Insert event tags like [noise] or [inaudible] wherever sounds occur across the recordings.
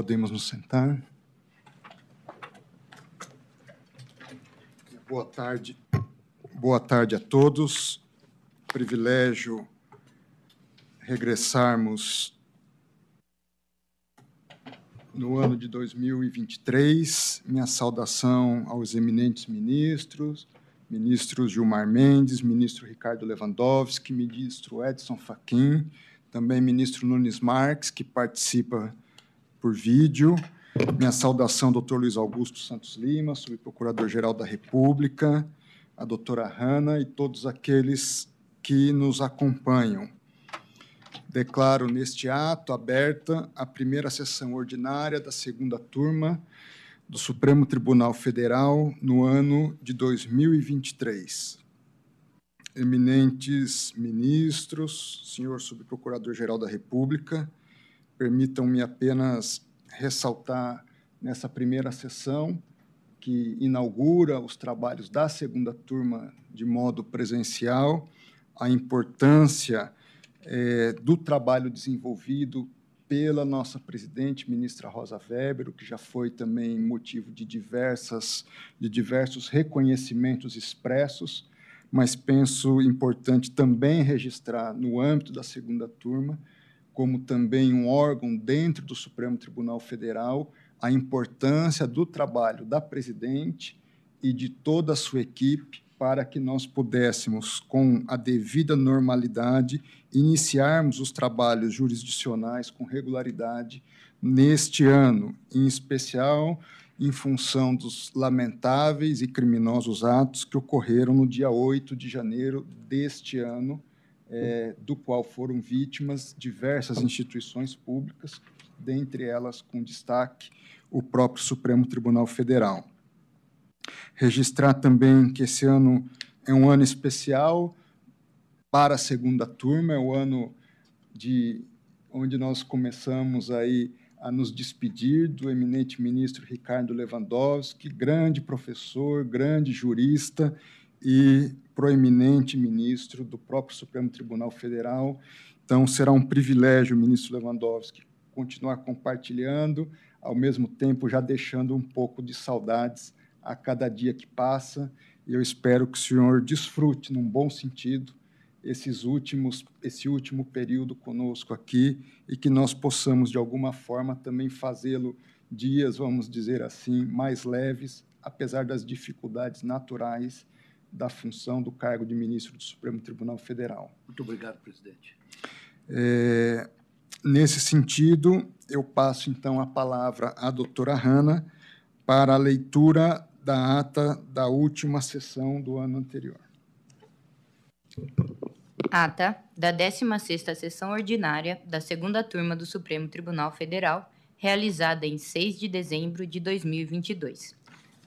Podemos nos sentar. Boa tarde. Boa tarde a todos. Privilégio regressarmos no ano de 2023. Minha saudação aos eminentes ministros, ministros Gilmar Mendes, ministro Ricardo Lewandowski, ministro Edson Fachin, também ministro Nunes Marques, que participa por vídeo. Minha saudação, doutor Luiz Augusto Santos Lima, subprocurador-geral da República, a doutora Hanna e todos aqueles que nos acompanham. Declaro neste ato aberta a primeira sessão ordinária da segunda turma do Supremo Tribunal Federal no ano de 2023. Eminentes ministros, senhor subprocurador-geral da República, permitam-me apenas ressaltar nessa primeira sessão que inaugura os trabalhos da segunda turma de modo presencial, a importância é, do trabalho desenvolvido pela nossa presidente, ministra Rosa Weber, o que já foi também motivo de, diversas, de diversos reconhecimentos expressos, mas penso importante também registrar, no âmbito da segunda turma, como também um órgão dentro do Supremo Tribunal Federal, a importância do trabalho da presidente e de toda a sua equipe para que nós pudéssemos, com a devida normalidade, iniciarmos os trabalhos jurisdicionais com regularidade neste ano, em especial em função dos lamentáveis e criminosos atos que ocorreram no dia 8 de janeiro deste ano, é, do qual foram vítimas diversas instituições públicas, dentre elas com destaque o próprio Supremo Tribunal Federal. Registrar também que esse ano é um ano especial para a segunda turma, é o ano de onde nós começamos aí a nos despedir do eminente ministro Ricardo Lewandowski, grande professor, grande jurista e proeminente ministro do próprio Supremo Tribunal Federal. Então, será um privilégio, ministro Lewandowski, continuar compartilhando, ao mesmo tempo já deixando um pouco de saudades a cada dia que passa, e eu espero que o senhor desfrute, num bom sentido, esses últimos, esse último período conosco aqui e que nós possamos, de alguma forma, também fazê-lo dias, vamos dizer assim, mais leves, apesar das dificuldades naturais da função do cargo de ministro do Supremo Tribunal Federal. Muito obrigado, presidente. É, nesse sentido, eu passo então a palavra à doutora Hanna para a leitura da ata da última sessão do ano anterior. Ata da 16ª Sessão Ordinária da Segunda Turma do Supremo Tribunal Federal, realizada em 6 de dezembro de 2022.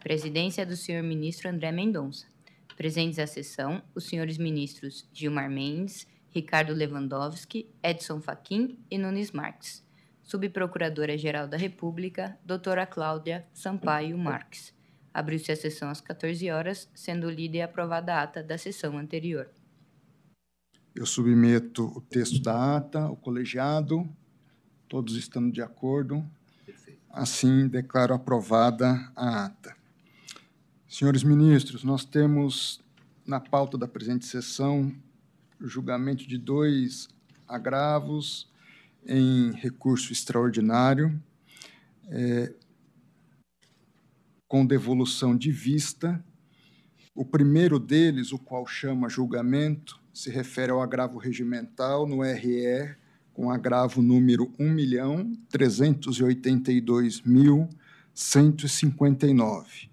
Presidência do senhor ministro André Mendonça. Presentes à sessão, os senhores ministros Gilmar Mendes, Ricardo Lewandowski, Edson Fachin e Nunes Marques. Subprocuradora-Geral da República, doutora Cláudia Sampaio Marques. Abriu-se a sessão às 14 horas, sendo lida e aprovada a ata da sessão anterior. Eu submeto o texto da ata ao colegiado, todos estando de acordo. Assim, declaro aprovada a ata. Senhores ministros, nós temos na pauta da presente sessão o julgamento de dois agravos em recurso extraordinário. É, com devolução de vista. O primeiro deles, o qual chama julgamento, se refere ao agravo regimental no RE, com agravo número 1.382.159.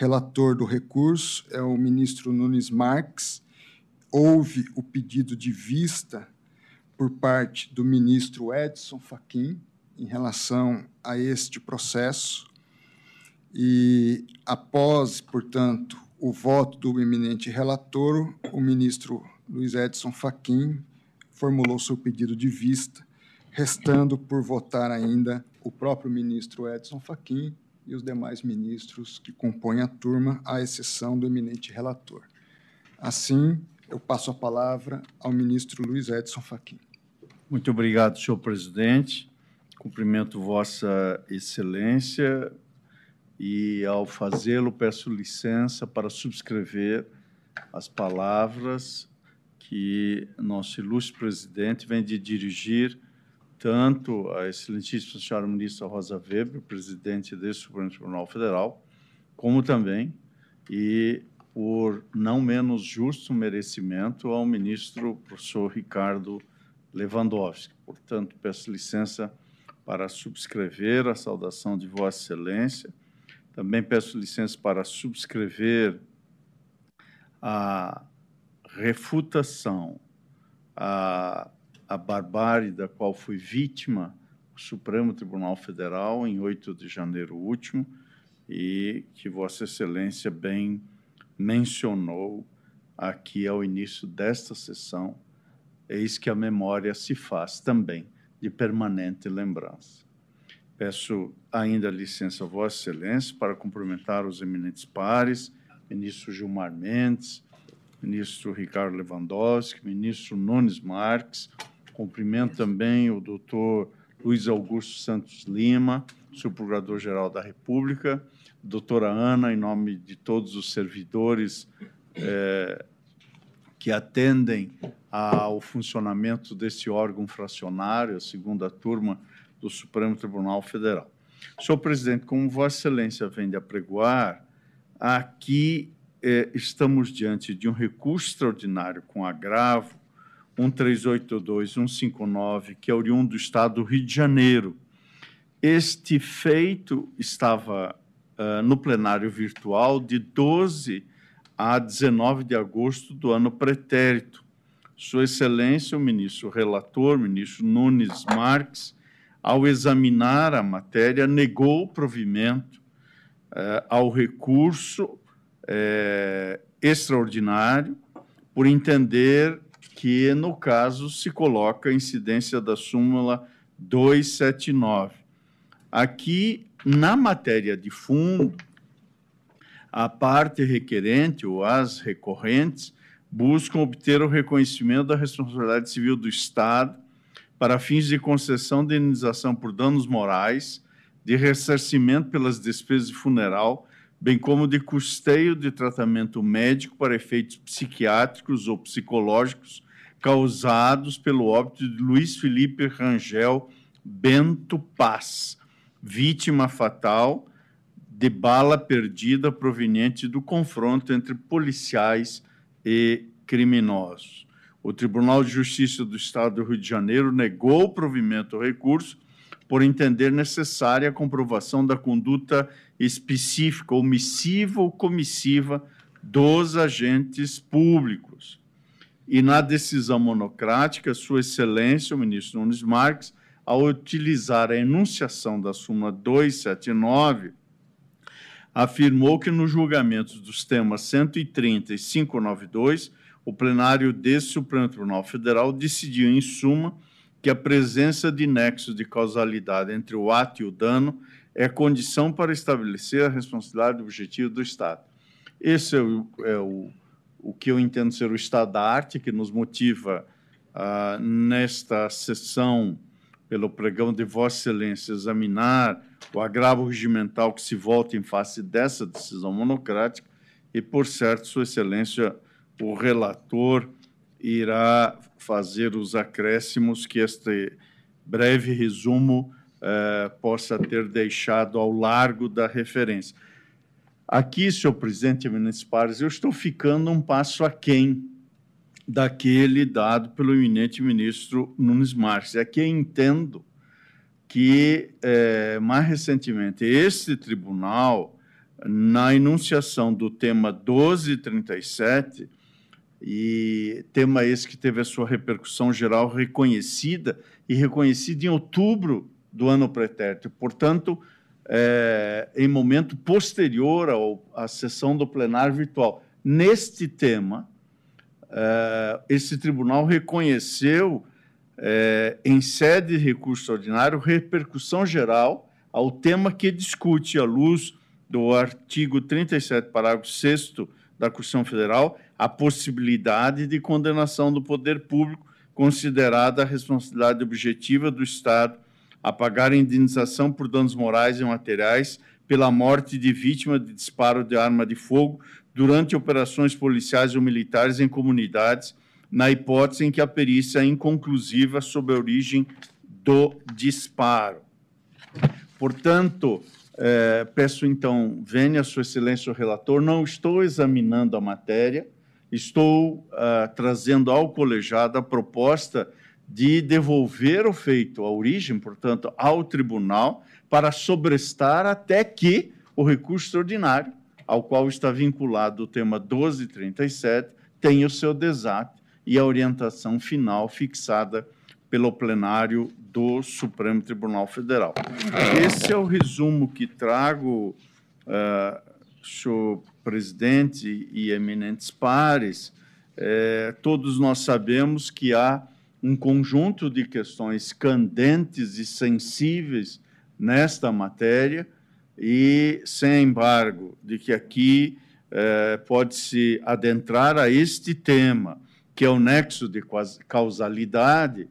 Relator do recurso é o ministro Nunes Marques. Houve o pedido de vista por parte do ministro Edson Fachin em relação a este processo. E após, portanto, o voto do eminente relator, o ministro Luiz Edson Fachin formulou seu pedido de vista, restando por votar ainda o próprio ministro Edson Fachin e os demais ministros que compõem a turma, à exceção do eminente relator. Assim, eu passo a palavra ao ministro Luiz Edson Fachin. Muito obrigado, senhor presidente. Cumprimento Vossa Excelência e, ao fazê-lo, peço licença para subscrever as palavras que nosso ilustre presidente vem de dirigir tanto à excelentíssima senhora ministra Rosa Weber, presidente desse Supremo Tribunal Federal, como também, e por não menos justo merecimento, ao ministro professor Ricardo Lewandowski. Portanto, peço licença para subscrever a saudação de Vossa Excelência. Também peço licença para subscrever a refutação, a, a barbárie da qual foi vítima o Supremo Tribunal Federal em 8 de janeiro último e que Vossa Excelência bem mencionou aqui ao início desta sessão eis que a memória se faz também de permanente lembrança. Peço ainda licença a Vossa Excelência para cumprimentar os eminentes pares, ministro Gilmar Mendes, ministro Ricardo Lewandowski, ministro Nunes Marques, cumprimento também o doutor Luiz Augusto Santos Lima, subprocurador-geral da República, doutora Ana, em nome de todos os servidores é, que atendem ao funcionamento desse órgão fracionário, a segunda turma do Supremo Tribunal Federal. Senhor presidente, como Vossa Excelência vem de apregoar, aqui eh, estamos diante de um recurso extraordinário com agravo 1382-159, que é oriundo do Estado do Rio de Janeiro. Este feito estava uh, no plenário virtual de 12 a 19 de agosto do ano pretérito. Sua Excelência, o ministro relator, ministro Nunes Marques, ao examinar a matéria, negou o provimento eh, ao recurso eh, extraordinário, por entender que, no caso, se coloca a incidência da súmula 279. Aqui, na matéria de fundo, a parte requerente ou as recorrentes buscam obter o reconhecimento da responsabilidade civil do Estado para fins de concessão de indenização por danos morais, de ressarcimento pelas despesas de funeral, bem como de custeio de tratamento médico para efeitos psiquiátricos ou psicológicos causados pelo óbito de Luiz Felipe Rangel Bento Paz, vítima fatal de bala perdida proveniente do confronto entre policiais e criminosos. O Tribunal de Justiça do Estado do Rio de Janeiro negou o provimento ao recurso por entender necessária a comprovação da conduta específica, omissiva ou comissiva dos agentes públicos. E na decisão monocrática, Sua Excelência, o ministro Nunes Marques, ao utilizar a enunciação da súmula 279, afirmou que nos julgamentos dos temas 130 e 592, o plenário desse Supremo Tribunal Federal decidiu, em suma, que a presença de nexos de causalidade entre o ato e o dano é condição para estabelecer a responsabilidade objetiva do Estado. Esse é o, é o, o que eu entendo ser o estado da arte que nos motiva ah, nesta sessão, pelo pregão de Vossa Excelência, examinar o agravo regimental que se volta em face dessa decisão monocrática e, por certo, Sua Excelência, o relator irá fazer os acréscimos que este breve resumo eh, possa ter deixado ao largo da referência. Aqui, senhor presidente pares, eu estou ficando um passo aquém daquele dado pelo eminente ministro Nunes Marques. Aqui eu entendo que, é, mais recentemente, esse tribunal, na enunciação do tema 1237, e tema esse que teve a sua repercussão geral reconhecida, e reconhecida em outubro do ano pretérito. Portanto, é, em momento posterior ao, à sessão do plenário virtual. Neste tema, é, esse tribunal reconheceu é, em sede de recurso ordinário, repercussão geral ao tema que discute, à luz do artigo 37, parágrafo 6 da Constituição Federal, a possibilidade de condenação do poder público, considerada a responsabilidade objetiva do Estado a pagar indenização por danos morais e materiais pela morte de vítima de disparo de arma de fogo durante operações policiais ou militares em comunidades, na hipótese em que a perícia é inconclusiva sobre a origem do disparo. Portanto, eh, peço então, venha Sua Excelência o relator, não estou examinando a matéria, estou uh, trazendo ao colegiado a proposta de devolver o feito à origem, portanto, ao tribunal, para sobrestar até que o recurso extraordinário, ao qual está vinculado o tema 1237, tenha o seu desate e a orientação final fixada pelo plenário do Supremo Tribunal Federal. Esse é o resumo que trago, uh, senhor presidente e eminentes pares. É, todos nós sabemos que há um conjunto de questões candentes e sensíveis nesta matéria, e sem embargo, de que aqui é, pode-se adentrar a este tema, que é o nexo de causalidade,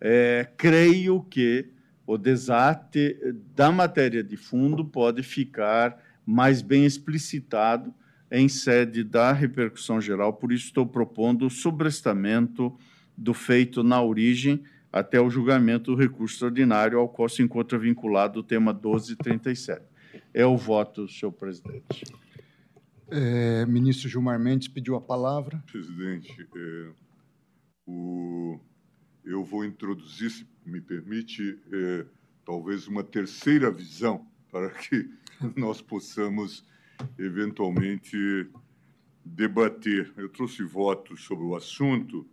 é, creio que o desate da matéria de fundo pode ficar mais bem explicitado em sede da repercussão geral, por isso estou propondo o sobrestamento do feito na origem até o julgamento do recurso extraordinário ao qual se encontra vinculado o tema 1237. É o voto, senhor presidente. É, ministro Gilmar Mendes pediu a palavra. Presidente, é, o, eu vou introduzir, se me permite, é, talvez uma terceira visão para que [laughs] nós possamos eventualmente debater. Eu trouxe votos sobre o assunto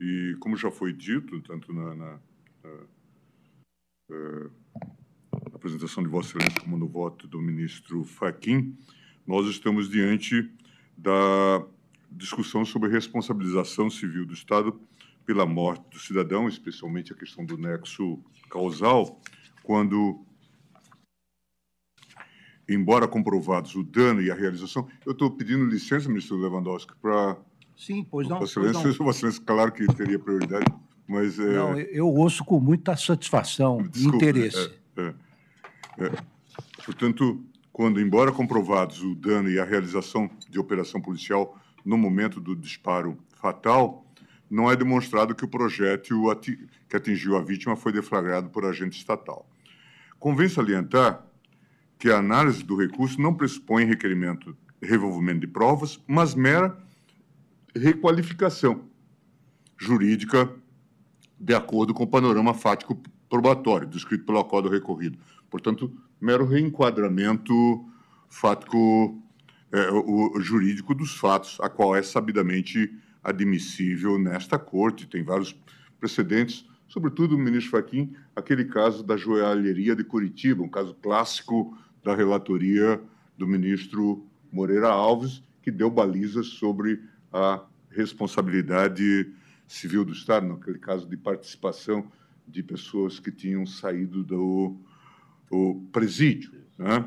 e, como já foi dito, tanto na, na, na, na apresentação de Vossa Excelência como no voto do ministro Faquim, nós estamos diante da discussão sobre responsabilização civil do Estado pela morte do cidadão, especialmente a questão do nexo causal, quando, embora comprovados o dano e a realização, eu estou pedindo licença, ministro Lewandowski, para Sim, pois não. Vossa Excelência, pois não. Claro que teria prioridade, mas... É... Não, eu ouço com muita satisfação e interesse. É, é, é. Portanto, quando, embora comprovados o dano e a realização de operação policial no momento do disparo fatal, não é demonstrado que o projétil ati que atingiu a vítima foi deflagrado por agente estatal. Convém salientar que a análise do recurso não pressupõe requerimento revolvimento de provas, mas mera requalificação jurídica de acordo com o panorama fático probatório descrito pelo acordo recorrido. Portanto, mero reenquadramento fático é, o, jurídico dos fatos, a qual é sabidamente admissível nesta corte. Tem vários precedentes, sobretudo, ministro Fachin, aquele caso da joalheria de Curitiba, um caso clássico da relatoria do ministro Moreira Alves, que deu balizas sobre a responsabilidade civil do Estado, naquele caso de participação de pessoas que tinham saído do, do presídio. Né?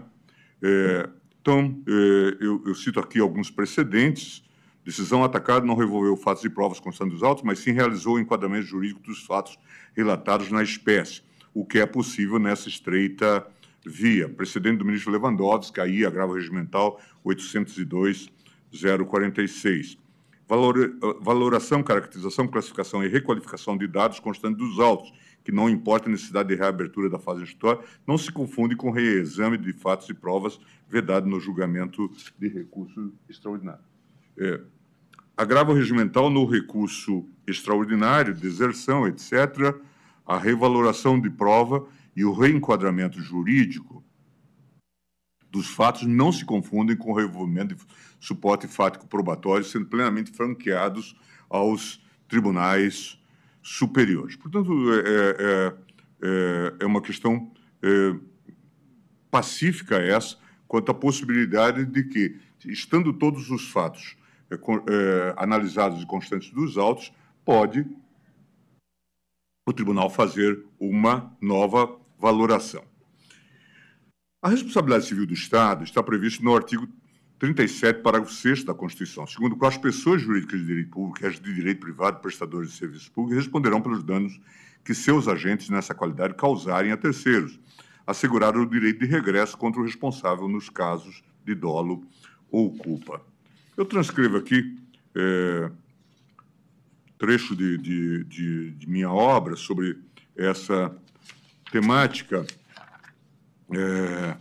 É, então, é, eu, eu, cito aqui alguns precedentes. Decisão atacada não revolveu fatos e provas constantes dos autos, mas sim realizou o enquadramento jurídico dos fatos relatados na espécie, o que é possível nessa estreita via. Precedente do ministro Lewandowski, aí, agravo regimental 802-046. Valor, valoração, caracterização, classificação e requalificação de dados constantes dos autos, que não importa a necessidade de reabertura da fase instrutória, não se confunde com reexame de fatos e provas vedado no julgamento de recurso extraordinário. É, agravo regimental no recurso extraordinário, deserção, etc., a revaloração de prova e o reenquadramento jurídico dos fatos não se confundem com o revolvimento de suporte fático probatório, sendo plenamente franqueados aos tribunais superiores. Portanto, é, é, é, é uma questão é, pacífica essa quanto à possibilidade de que, estando todos os fatos é, é, analisados e constantes dos autos, pode o tribunal fazer uma nova valoração. A responsabilidade civil do Estado está prevista no artigo 37, parágrafo 6 da Constituição, segundo o qual as pessoas jurídicas de direito público e as de direito privado, prestadores de serviços públicos, responderão pelos danos que seus agentes nessa qualidade causarem a terceiros, assegurar o direito de regresso contra o responsável nos casos de dolo ou culpa. Eu transcrevo aqui é, trecho de, de, de, de, minha obra sobre essa temática é,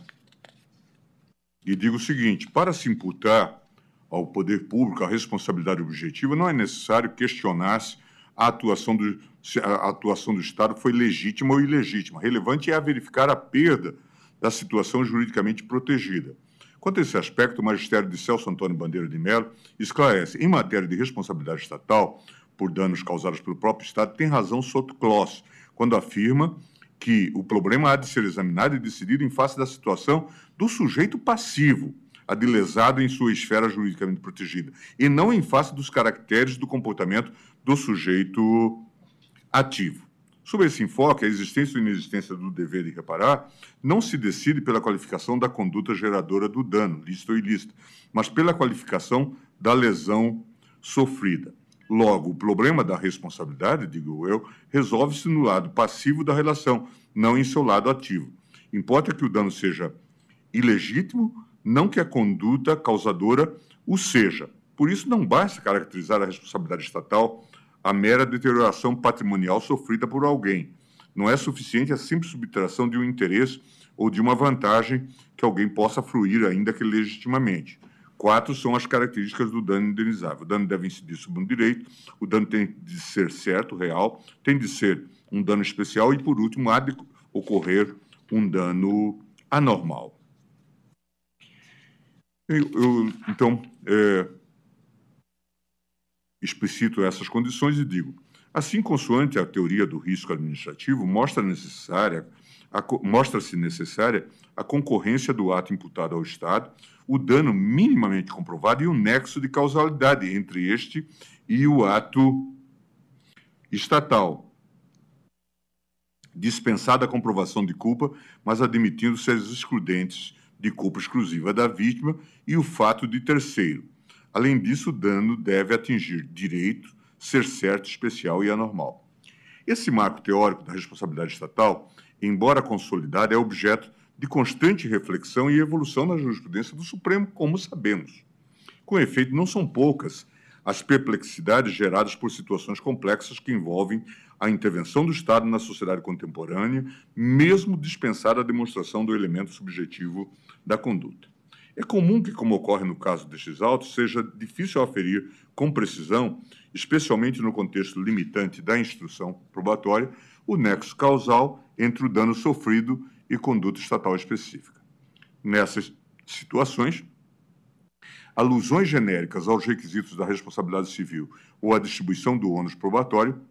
e digo o seguinte: para se imputar ao poder público a responsabilidade objetiva, não é necessário questionar-se a atuação do, se a atuação do Estado foi legítima ou ilegítima. Relevante é verificar a perda da situação juridicamente protegida. Quanto a esse aspecto, o magistério de Celso Antônio Bandeira de Mello esclarece, em matéria de responsabilidade estatal por danos causados pelo próprio Estado, tem razão Soto Kloss, quando afirma que o problema há de ser examinado e decidido em face da situação do sujeito passivo, adilesado em sua esfera juridicamente protegida, e não em face dos caracteres do comportamento do sujeito ativo. Sob esse enfoque, a existência ou inexistência do dever de reparar não se decide pela qualificação da conduta geradora do dano, lícito ou ilícito, mas pela qualificação da lesão sofrida. Logo, o problema da responsabilidade, digo eu, resolve-se no lado passivo da relação, não em seu lado ativo. Importa que o dano seja ilegítimo, não que a conduta causadora o seja. Por isso, não basta caracterizar a responsabilidade estatal a mera deterioração patrimonial sofrida por alguém. Não é suficiente a simples subtração de um interesse ou de uma vantagem que alguém possa fruir, ainda que legitimamente. Quatro são as características do dano indenizável. O dano deve incidir sobre um direito, o dano tem de ser certo, real, tem de ser um dano especial e, por último, há de ocorrer um dano anormal. Eu, eu, então, é, explicito essas condições e digo: assim, consoante a teoria do risco administrativo, mostra necessária mostra-se necessária a concorrência do ato imputado ao Estado, o dano minimamente comprovado e o nexo de causalidade entre este e o ato estatal. Dispensada a comprovação de culpa, mas admitindo-se as excludentes de culpa exclusiva da vítima e o fato de terceiro. Além disso, o dano deve atingir direito, ser certo, especial e anormal. Esse marco teórico da responsabilidade estatal embora consolidada, é objeto de constante reflexão e evolução na jurisprudência do Supremo, como sabemos. Com efeito, não são poucas as perplexidades geradas por situações complexas que envolvem a intervenção do Estado na sociedade contemporânea, mesmo dispensada a demonstração do elemento subjetivo da conduta. É comum que, como ocorre no caso destes autos, seja difícil aferir com precisão, especialmente no contexto limitante da instrução probatória, o nexo causal entre o dano sofrido e conduta estatal específica. Nessas situações, alusões genéricas aos requisitos da responsabilidade civil ou à distribuição do ônus probatório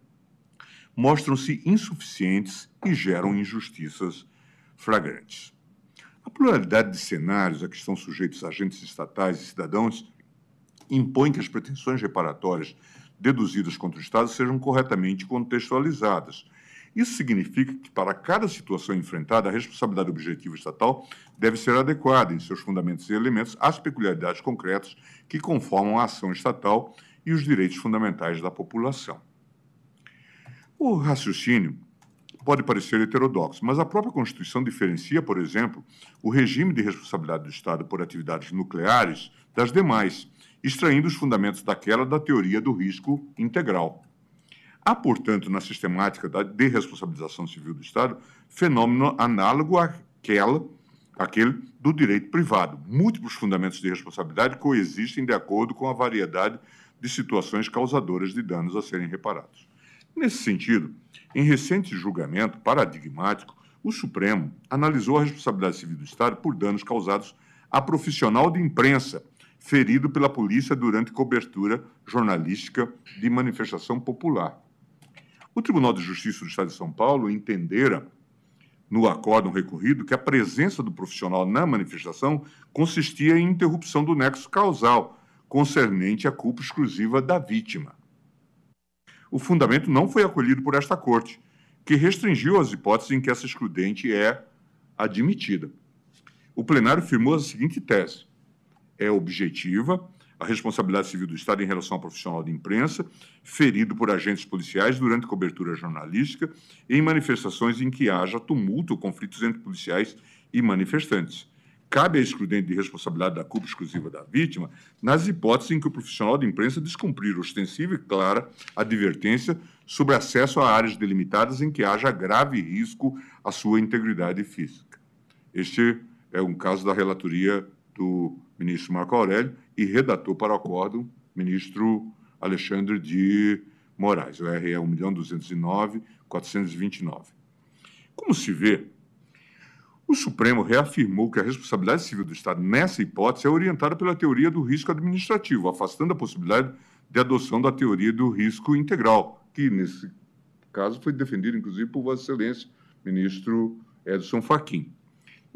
mostram-se insuficientes e geram injustiças flagrantes. A pluralidade de cenários a que estão sujeitos agentes estatais e cidadãos impõe que as pretensões reparatórias deduzidas contra o Estado sejam corretamente contextualizadas, isso significa que, para cada situação enfrentada, a responsabilidade objetiva estatal deve ser adequada, em seus fundamentos e elementos, às peculiaridades concretas que conformam a ação estatal e os direitos fundamentais da população. O raciocínio pode parecer heterodoxo, mas a própria Constituição diferencia, por exemplo, o regime de responsabilidade do Estado por atividades nucleares das demais, extraindo os fundamentos daquela da teoria do risco integral. Há, portanto, na sistemática da desresponsabilização civil do Estado, fenômeno análogo àquela, àquele do direito privado. Múltiplos fundamentos de responsabilidade coexistem de acordo com a variedade de situações causadoras de danos a serem reparados. Nesse sentido, em recente julgamento paradigmático, o Supremo analisou a responsabilidade civil do Estado por danos causados a profissional de imprensa ferido pela polícia durante cobertura jornalística de manifestação popular. O Tribunal de Justiça do Estado de São Paulo entendera, no acórdão recorrido, que a presença do profissional na manifestação consistia em interrupção do nexo causal, concernente à culpa exclusiva da vítima. O fundamento não foi acolhido por esta Corte, que restringiu as hipóteses em que essa excludente é admitida. O plenário firmou a seguinte tese: é objetiva, a responsabilidade civil do Estado em relação ao profissional de imprensa, ferido por agentes policiais durante cobertura jornalística em manifestações em que haja tumulto ou conflitos entre policiais e manifestantes. Cabe a excludente de responsabilidade da culpa exclusiva da vítima nas hipóteses em que o profissional de imprensa descumprir ostensiva e clara advertência sobre acesso a áreas delimitadas em que haja grave risco à sua integridade física. Este é um caso da relatoria do ministro Marco Aurélio e redator para o acórdão ministro Alexandre de Moraes, o RE 1.209.429. Como se vê, o Supremo reafirmou que a responsabilidade civil do Estado nessa hipótese é orientada pela teoria do risco administrativo, afastando a possibilidade de adoção da teoria do risco integral, que nesse caso foi defendida inclusive por Vossa Excelência, ministro Edson Fachin.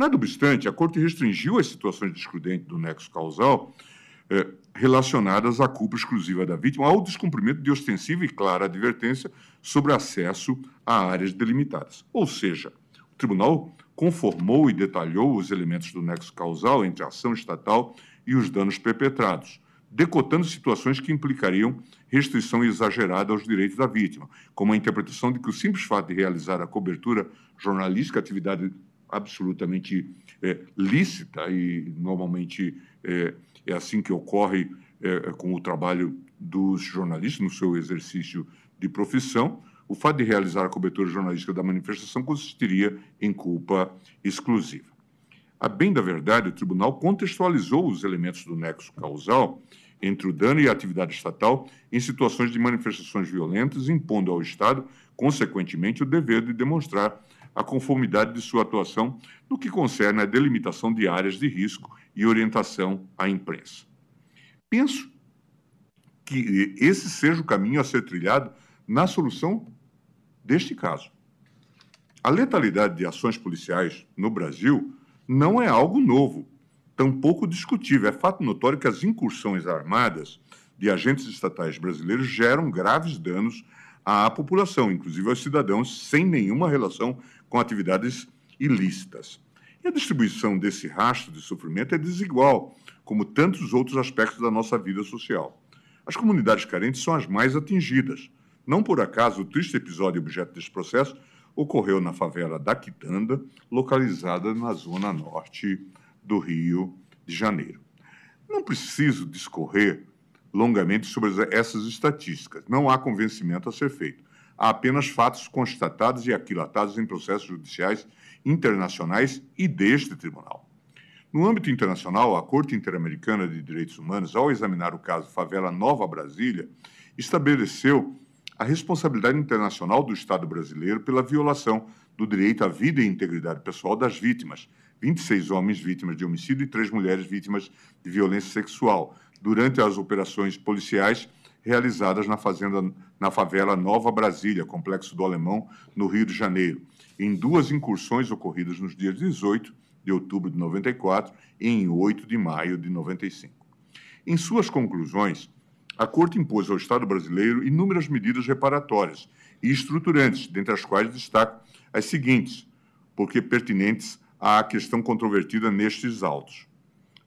Nada obstante, a Corte restringiu as situações de excludente do nexo causal eh, relacionadas à culpa exclusiva da vítima ao descumprimento de ostensiva e clara advertência sobre acesso a áreas delimitadas. Ou seja, o tribunal conformou e detalhou os elementos do nexo causal entre a ação estatal e os danos perpetrados, decotando situações que implicariam restrição exagerada aos direitos da vítima, como a interpretação de que o simples fato de realizar a cobertura jornalística, atividade absolutamente é, lícita e normalmente é, é, assim que ocorre é, com o trabalho dos jornalistas no seu exercício de profissão, o fato de realizar a cobertura jornalística da manifestação consistiria em culpa exclusiva. A bem da verdade, o tribunal contextualizou os elementos do nexo causal entre o dano e a atividade estatal em situações de manifestações violentas, impondo ao Estado, consequentemente, o dever de demonstrar a conformidade de sua atuação no que concerne à delimitação de áreas de risco e orientação à imprensa. Penso que esse seja o caminho a ser trilhado na solução deste caso. A letalidade de ações policiais no Brasil não é algo novo, tampouco discutível. É fato notório que as incursões armadas de agentes estatais brasileiros geram graves danos à população, inclusive aos cidadãos, sem nenhuma relação com atividades ilícitas. E a distribuição desse rastro de sofrimento é desigual, como tantos outros aspectos da nossa vida social. As comunidades carentes são as mais atingidas. Não por acaso, o triste episódio objeto deste processo ocorreu na favela da Quitanda, localizada na zona norte do Rio de Janeiro. Não preciso discorrer longamente sobre essas estatísticas, não há convencimento a ser feito. Há apenas fatos constatados e aquilatados em processos judiciais internacionais e deste tribunal. No âmbito internacional, a Corte Interamericana de Direitos Humanos, ao examinar o caso Favela Nova Brasília, estabeleceu a responsabilidade internacional do Estado brasileiro pela violação do direito à vida e integridade pessoal das vítimas, 26 homens vítimas de homicídio e 3 mulheres vítimas de violência sexual, durante as operações policiais realizadas na fazenda na favela Nova Brasília, complexo do Alemão, no Rio de Janeiro, em duas incursões ocorridas nos dias 18 de outubro de 94 e em 8 de maio de 95. Em suas conclusões, a Corte impôs ao Estado brasileiro inúmeras medidas reparatórias e estruturantes, dentre as quais destaco as seguintes, porque pertinentes à questão controvertida nestes autos.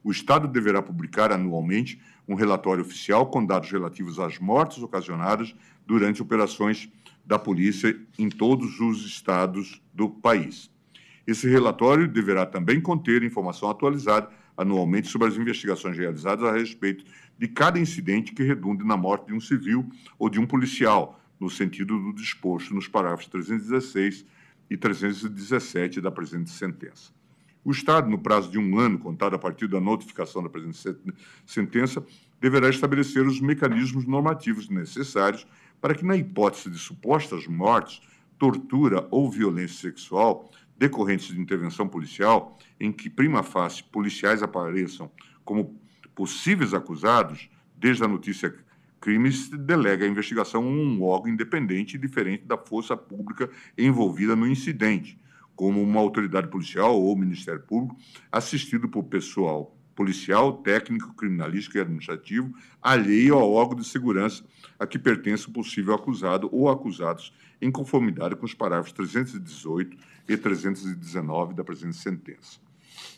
O Estado deverá publicar anualmente um relatório oficial com dados relativos às mortes ocasionadas durante operações da polícia em todos os estados do país. Esse relatório deverá também conter informação atualizada anualmente sobre as investigações realizadas a respeito de cada incidente que redunde na morte de um civil ou de um policial, no sentido do disposto nos parágrafos 316 e 317 da presente sentença. O Estado, no prazo de um ano, contado a partir da notificação da presente sentença, deverá estabelecer os mecanismos normativos necessários para que, na hipótese de supostas mortes, tortura ou violência sexual decorrentes de intervenção policial, em que prima facie policiais apareçam como possíveis acusados, desde a notícia crime se delega a investigação a um órgão independente e diferente da força pública envolvida no incidente, como uma autoridade policial ou Ministério Público, assistido por pessoal policial, técnico, criminalístico e administrativo, alheio ao órgão de segurança a que pertence o possível acusado ou acusados, em conformidade com os parágrafos 318 e 319 da presente sentença.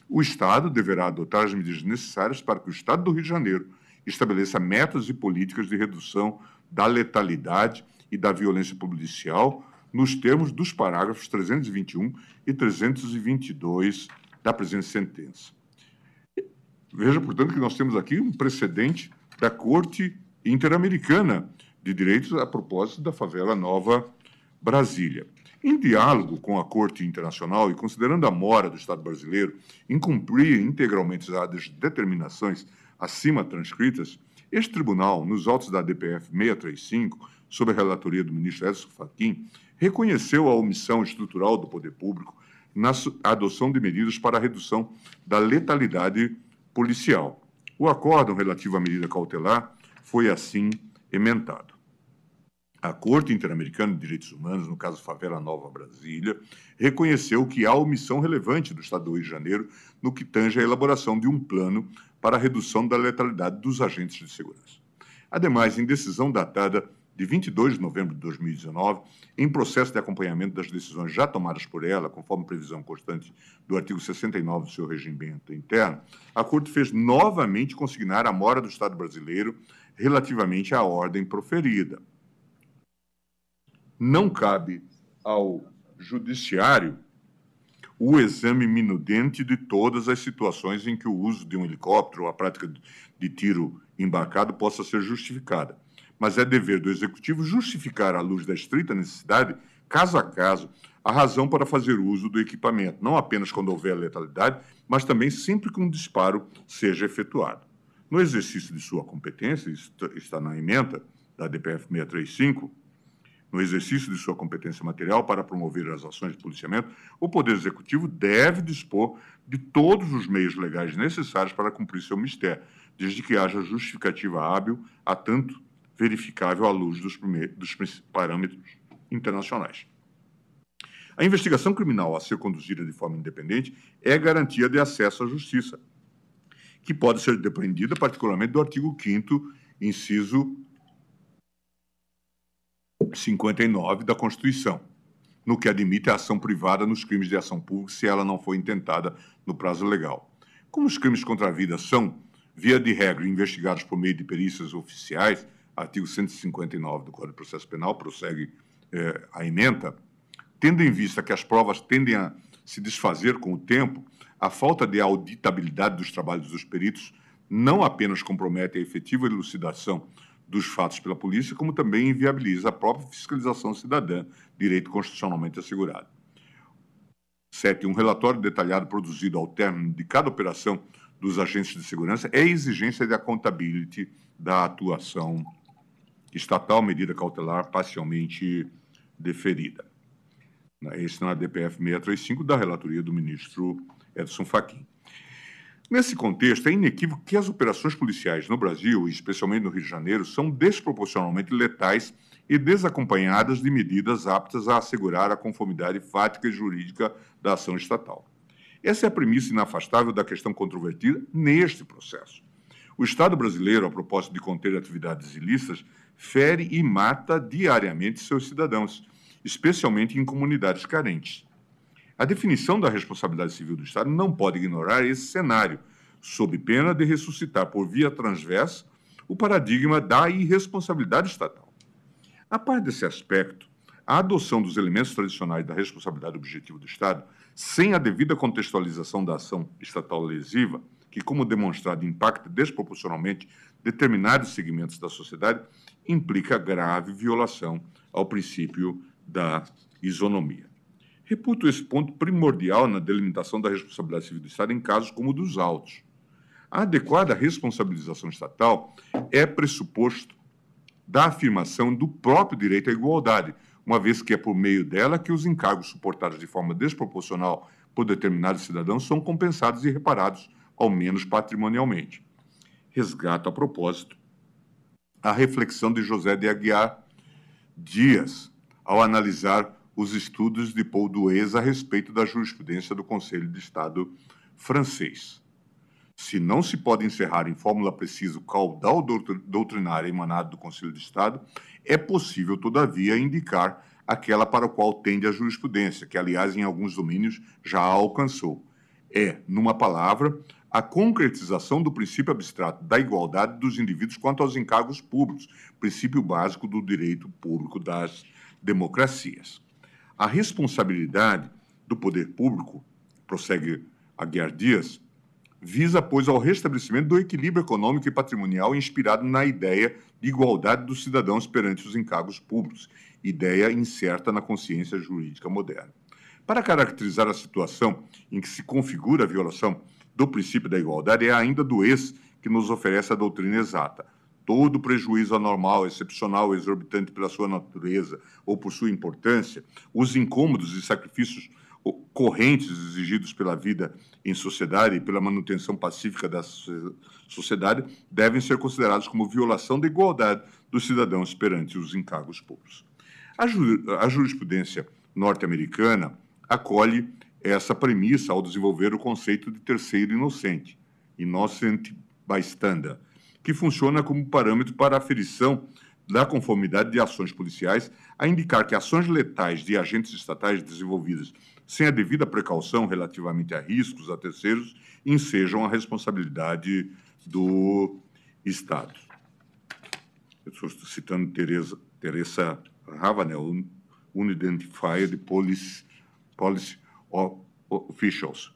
O Estado deverá adotar as medidas necessárias para que o Estado do Rio de Janeiro estabeleça metas e políticas de redução da letalidade e da violência policial nos termos dos parágrafos 321 e 322 da presente sentença. Veja, portanto, que nós temos aqui um precedente da Corte Interamericana de Direitos a propósito da favela Nova Brasília. Em diálogo com a Corte Internacional e considerando a mora do Estado brasileiro em cumprir integralmente as determinações acima transcritas, este tribunal, nos autos da DPF 635, sob a relatoria do ministro Edson Fachin, reconheceu a omissão estrutural do poder público na adoção de medidas para a redução da letalidade policial. O acórdão relativo à medida cautelar foi assim emendado. A Corte Interamericana de Direitos Humanos, no caso Favela Nova Brasília, reconheceu que há omissão relevante do Estado do Rio de Janeiro no que tange à elaboração de um plano para a redução da letalidade dos agentes de segurança. Ademais, em decisão datada de 22 de novembro de 2019, em processo de acompanhamento das decisões já tomadas por ela, conforme previsão constante do artigo 69 do seu regimento interno, a Corte fez novamente consignar a mora do Estado brasileiro relativamente à ordem proferida. Não cabe ao Judiciário o exame minudente de todas as situações em que o uso de um helicóptero ou a prática de tiro embarcado possa ser justificada mas é dever do Executivo justificar, à luz da estrita necessidade, caso a caso, a razão para fazer uso do equipamento, não apenas quando houver letalidade, mas também sempre que um disparo seja efetuado. No exercício de sua competência, está na emenda da DPF 635, no exercício de sua competência material para promover as ações de policiamento, o Poder Executivo deve dispor de todos os meios legais necessários para cumprir seu mistério, desde que haja justificativa hábil a tanto verificável à luz dos, dos parâmetros internacionais. A investigação criminal a ser conduzida de forma independente é garantia de acesso à justiça, que pode ser depreendida particularmente do artigo 5 inciso 59 da Constituição, no que admite a ação privada nos crimes de ação pública se ela não for intentada no prazo legal. Como os crimes contra a vida são, via de regra, investigados por meio de perícias oficiais, artigo 159 do Código de Processo Penal, prossegue é, a emenda, tendo em vista que as provas tendem a se desfazer com o tempo, a falta de auditabilidade dos trabalhos dos peritos não apenas compromete a efetiva elucidação dos fatos pela polícia, como também inviabiliza a própria fiscalização cidadã, direito constitucionalmente assegurado. 7. Um relatório detalhado produzido ao término de cada operação dos agentes de segurança é exigência de accountability da atuação estatal medida cautelar parcialmente deferida. Esse na DPF 635 da relatoria do ministro Edson Fachin. Nesse contexto, é inequívoco que as operações policiais no Brasil, especialmente no Rio de Janeiro, são desproporcionalmente letais e desacompanhadas de medidas aptas a assegurar a conformidade fática e jurídica da ação estatal. Essa é a premissa inafastável da questão controvertida neste processo. O Estado brasileiro, a propósito de conter atividades ilícitas, fere e mata diariamente seus cidadãos, especialmente em comunidades carentes. A definição da responsabilidade civil do Estado não pode ignorar esse cenário, sob pena de ressuscitar por via transversa o paradigma da irresponsabilidade estatal. A par desse aspecto, a adoção dos elementos tradicionais da responsabilidade objetiva do Estado, sem a devida contextualização da ação estatal lesiva, que, como demonstrado, impacta desproporcionalmente determinados segmentos da sociedade, implica grave violação ao princípio da isonomia. Reputo esse ponto primordial na delimitação da responsabilidade civil do Estado em casos como o dos autos. A adequada responsabilização estatal é pressuposto da afirmação do próprio direito à igualdade, uma vez que é por meio dela que os encargos suportados de forma desproporcional por determinados cidadãos são compensados e reparados, ao menos patrimonialmente. Resgato a propósito a reflexão de José de Aguiar Dias ao analisar os estudos de Paul Duez a respeito da jurisprudência do Conselho de Estado francês. Se não se pode encerrar em fórmula precisa o caudal doutrinário emanado do Conselho de Estado, é possível, todavia, indicar aquela para a qual tende a jurisprudência, que, aliás, em alguns domínios já a alcançou. É, numa palavra, a concretização do princípio abstrato da igualdade dos indivíduos quanto aos encargos públicos, princípio básico do direito público das democracias. A responsabilidade do poder público, prossegue Aguiar Dias, visa, pois, ao restabelecimento do equilíbrio econômico e patrimonial inspirado na ideia de igualdade dos cidadãos perante os encargos públicos, ideia incerta na consciência jurídica moderna. Para caracterizar a situação em que se configura a violação do princípio da igualdade, é ainda do ex que nos oferece a doutrina exata. Todo prejuízo anormal, excepcional, exorbitante pela sua natureza ou por sua importância, os incômodos e sacrifícios correntes exigidos pela vida em sociedade e pela manutenção pacífica da sociedade devem ser considerados como violação da igualdade dos cidadãos perante os encargos públicos. A, ju a jurisprudência norte-americana acolhe essa premissa ao desenvolver o conceito de terceiro inocente, innocent bystander, que funciona como parâmetro para a aferição da conformidade de ações policiais a indicar que ações letais de agentes estatais desenvolvidas sem a devida precaução relativamente a riscos a terceiros ensejam a responsabilidade do Estado. Eu estou citando Teresa, Ravanel, Unidentified Police, Policy Officials.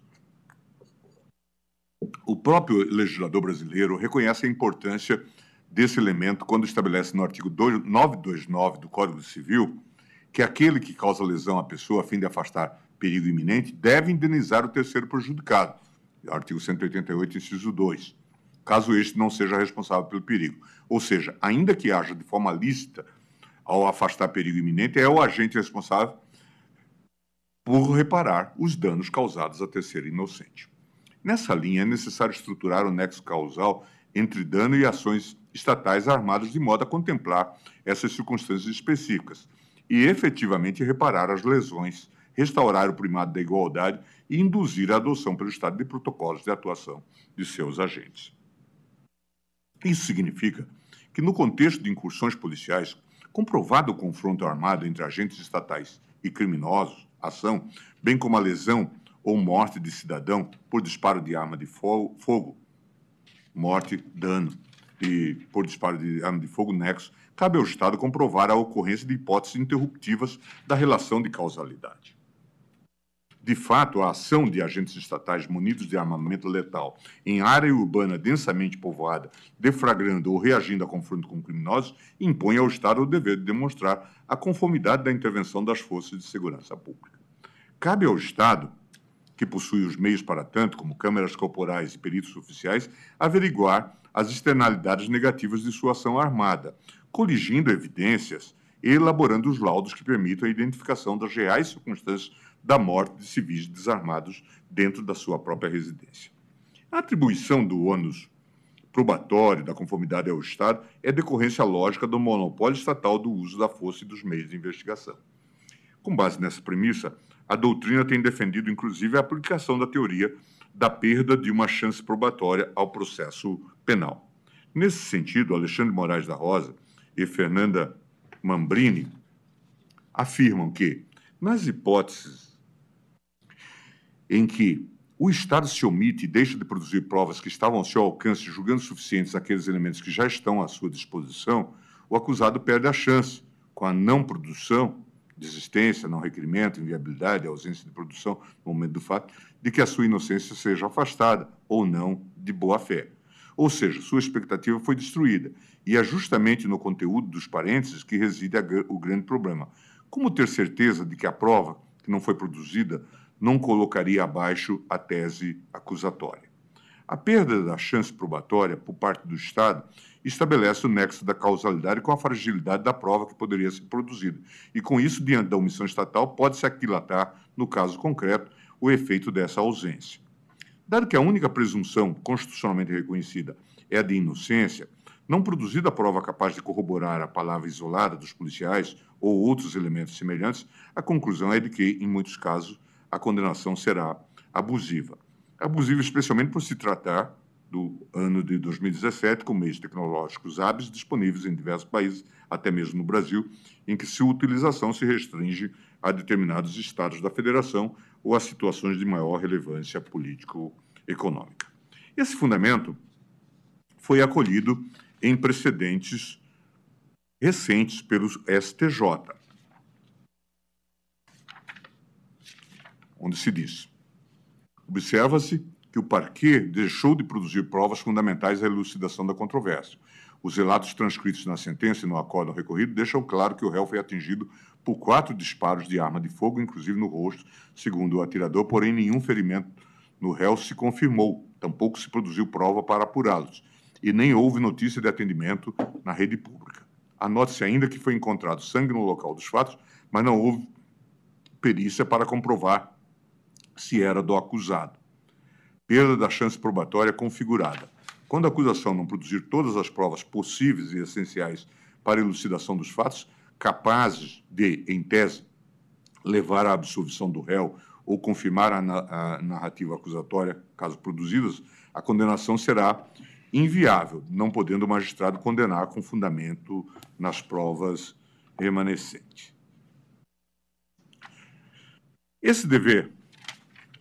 O próprio legislador brasileiro reconhece a importância desse elemento quando estabelece no artigo 929 do Código Civil que aquele que causa lesão à pessoa a fim de afastar perigo iminente deve indenizar o terceiro prejudicado, artigo 188, inciso 2, caso este não seja responsável pelo perigo. Ou seja, ainda que haja de forma lícita ao afastar perigo iminente, é o agente responsável por reparar os danos causados a terceiro inocente. Nessa linha, é necessário estruturar o nexo causal entre dano e ações estatais armadas de modo a contemplar essas circunstâncias específicas e efetivamente reparar as lesões, restaurar o primado da igualdade e induzir a adoção pelo Estado de protocolos de atuação de seus agentes. Isso significa que, no contexto de incursões policiais, comprovado o confronto armado entre agentes estatais e criminosos, ação, bem como a lesão ou morte de cidadão por disparo de arma de fogo, morte, dano e por disparo de arma de fogo nexo, cabe ao Estado comprovar a ocorrência de hipóteses interruptivas da relação de causalidade. De fato, a ação de agentes estatais munidos de armamento letal em área urbana densamente povoada, deflagrando ou reagindo a confronto com criminosos, impõe ao Estado o dever de demonstrar a conformidade da intervenção das forças de segurança pública. Cabe ao Estado que possui os meios para tanto, como câmeras corporais e peritos oficiais, averiguar as externalidades negativas de sua ação armada, coligindo evidências e elaborando os laudos que permitam a identificação das reais circunstâncias da morte de civis desarmados dentro da sua própria residência. A atribuição do ônus probatório da conformidade ao Estado é decorrência lógica do monopólio estatal do uso da força e dos meios de investigação. Com base nessa premissa, a doutrina tem defendido, inclusive, a aplicação da teoria da perda de uma chance probatória ao processo penal. Nesse sentido, Alexandre Moraes da Rosa e Fernanda Mambrini afirmam que, nas hipóteses em que o Estado se omite e deixa de produzir provas que estavam ao seu alcance, julgando suficientes aqueles elementos que já estão à sua disposição, o acusado perde a chance, com a não produção desistência, não requerimento, inviabilidade, ausência de produção no momento do fato, de que a sua inocência seja afastada ou não de boa fé. Ou seja, sua expectativa foi destruída. E é justamente no conteúdo dos parênteses que reside o grande problema. Como ter certeza de que a prova que não foi produzida não colocaria abaixo a tese acusatória? A perda da chance probatória por parte do Estado estabelece o nexo da causalidade com a fragilidade da prova que poderia ser produzida. E com isso, diante da omissão estatal, pode-se aquilatar, no caso concreto, o efeito dessa ausência. Dado que a única presunção constitucionalmente reconhecida é a de inocência, não produzida a prova capaz de corroborar a palavra isolada dos policiais ou outros elementos semelhantes, a conclusão é de que, em muitos casos, a condenação será abusiva. Abusiva especialmente por se tratar do ano de 2017, com meios tecnológicos hábeis disponíveis em diversos países, até mesmo no Brasil, em que sua utilização se restringe a determinados estados da federação ou a situações de maior relevância político-econômica. Esse fundamento foi acolhido em precedentes recentes pelo STJ, onde se diz: observa-se que o parquê deixou de produzir provas fundamentais à elucidação da controvérsia. Os relatos transcritos na sentença e no acórdão recorrido deixam claro que o réu foi atingido por quatro disparos de arma de fogo, inclusive no rosto, segundo o atirador, porém nenhum ferimento no réu se confirmou, tampouco se produziu prova para apurá-los, e nem houve notícia de atendimento na rede pública. Anote-se ainda que foi encontrado sangue no local dos fatos, mas não houve perícia para comprovar se era do acusado. Perda da chance probatória configurada. Quando a acusação não produzir todas as provas possíveis e essenciais para a elucidação dos fatos, capazes de, em tese, levar à absolvição do réu ou confirmar a, na a narrativa acusatória, caso produzidas, a condenação será inviável, não podendo o magistrado condenar com fundamento nas provas remanescentes. Esse dever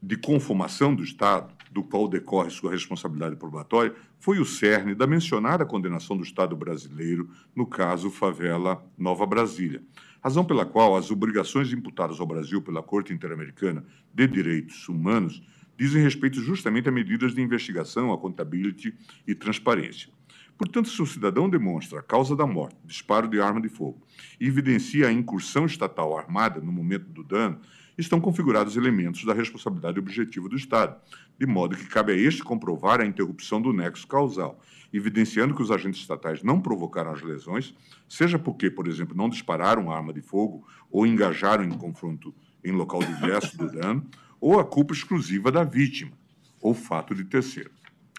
de conformação do Estado, do qual decorre sua responsabilidade probatória, foi o cerne da mencionada condenação do Estado brasileiro no caso Favela Nova Brasília, razão pela qual as obrigações imputadas ao Brasil pela Corte Interamericana de Direitos Humanos dizem respeito justamente a medidas de investigação, accountability e transparência. Portanto, se o cidadão demonstra a causa da morte, disparo de arma de fogo, e evidencia a incursão estatal armada no momento do dano, estão configurados elementos da responsabilidade objetiva do Estado, de modo que cabe a este comprovar a interrupção do nexo causal, evidenciando que os agentes estatais não provocaram as lesões, seja porque, por exemplo, não dispararam arma de fogo ou engajaram em confronto em local diverso do dano, ou a culpa exclusiva da vítima, ou fato de terceiro.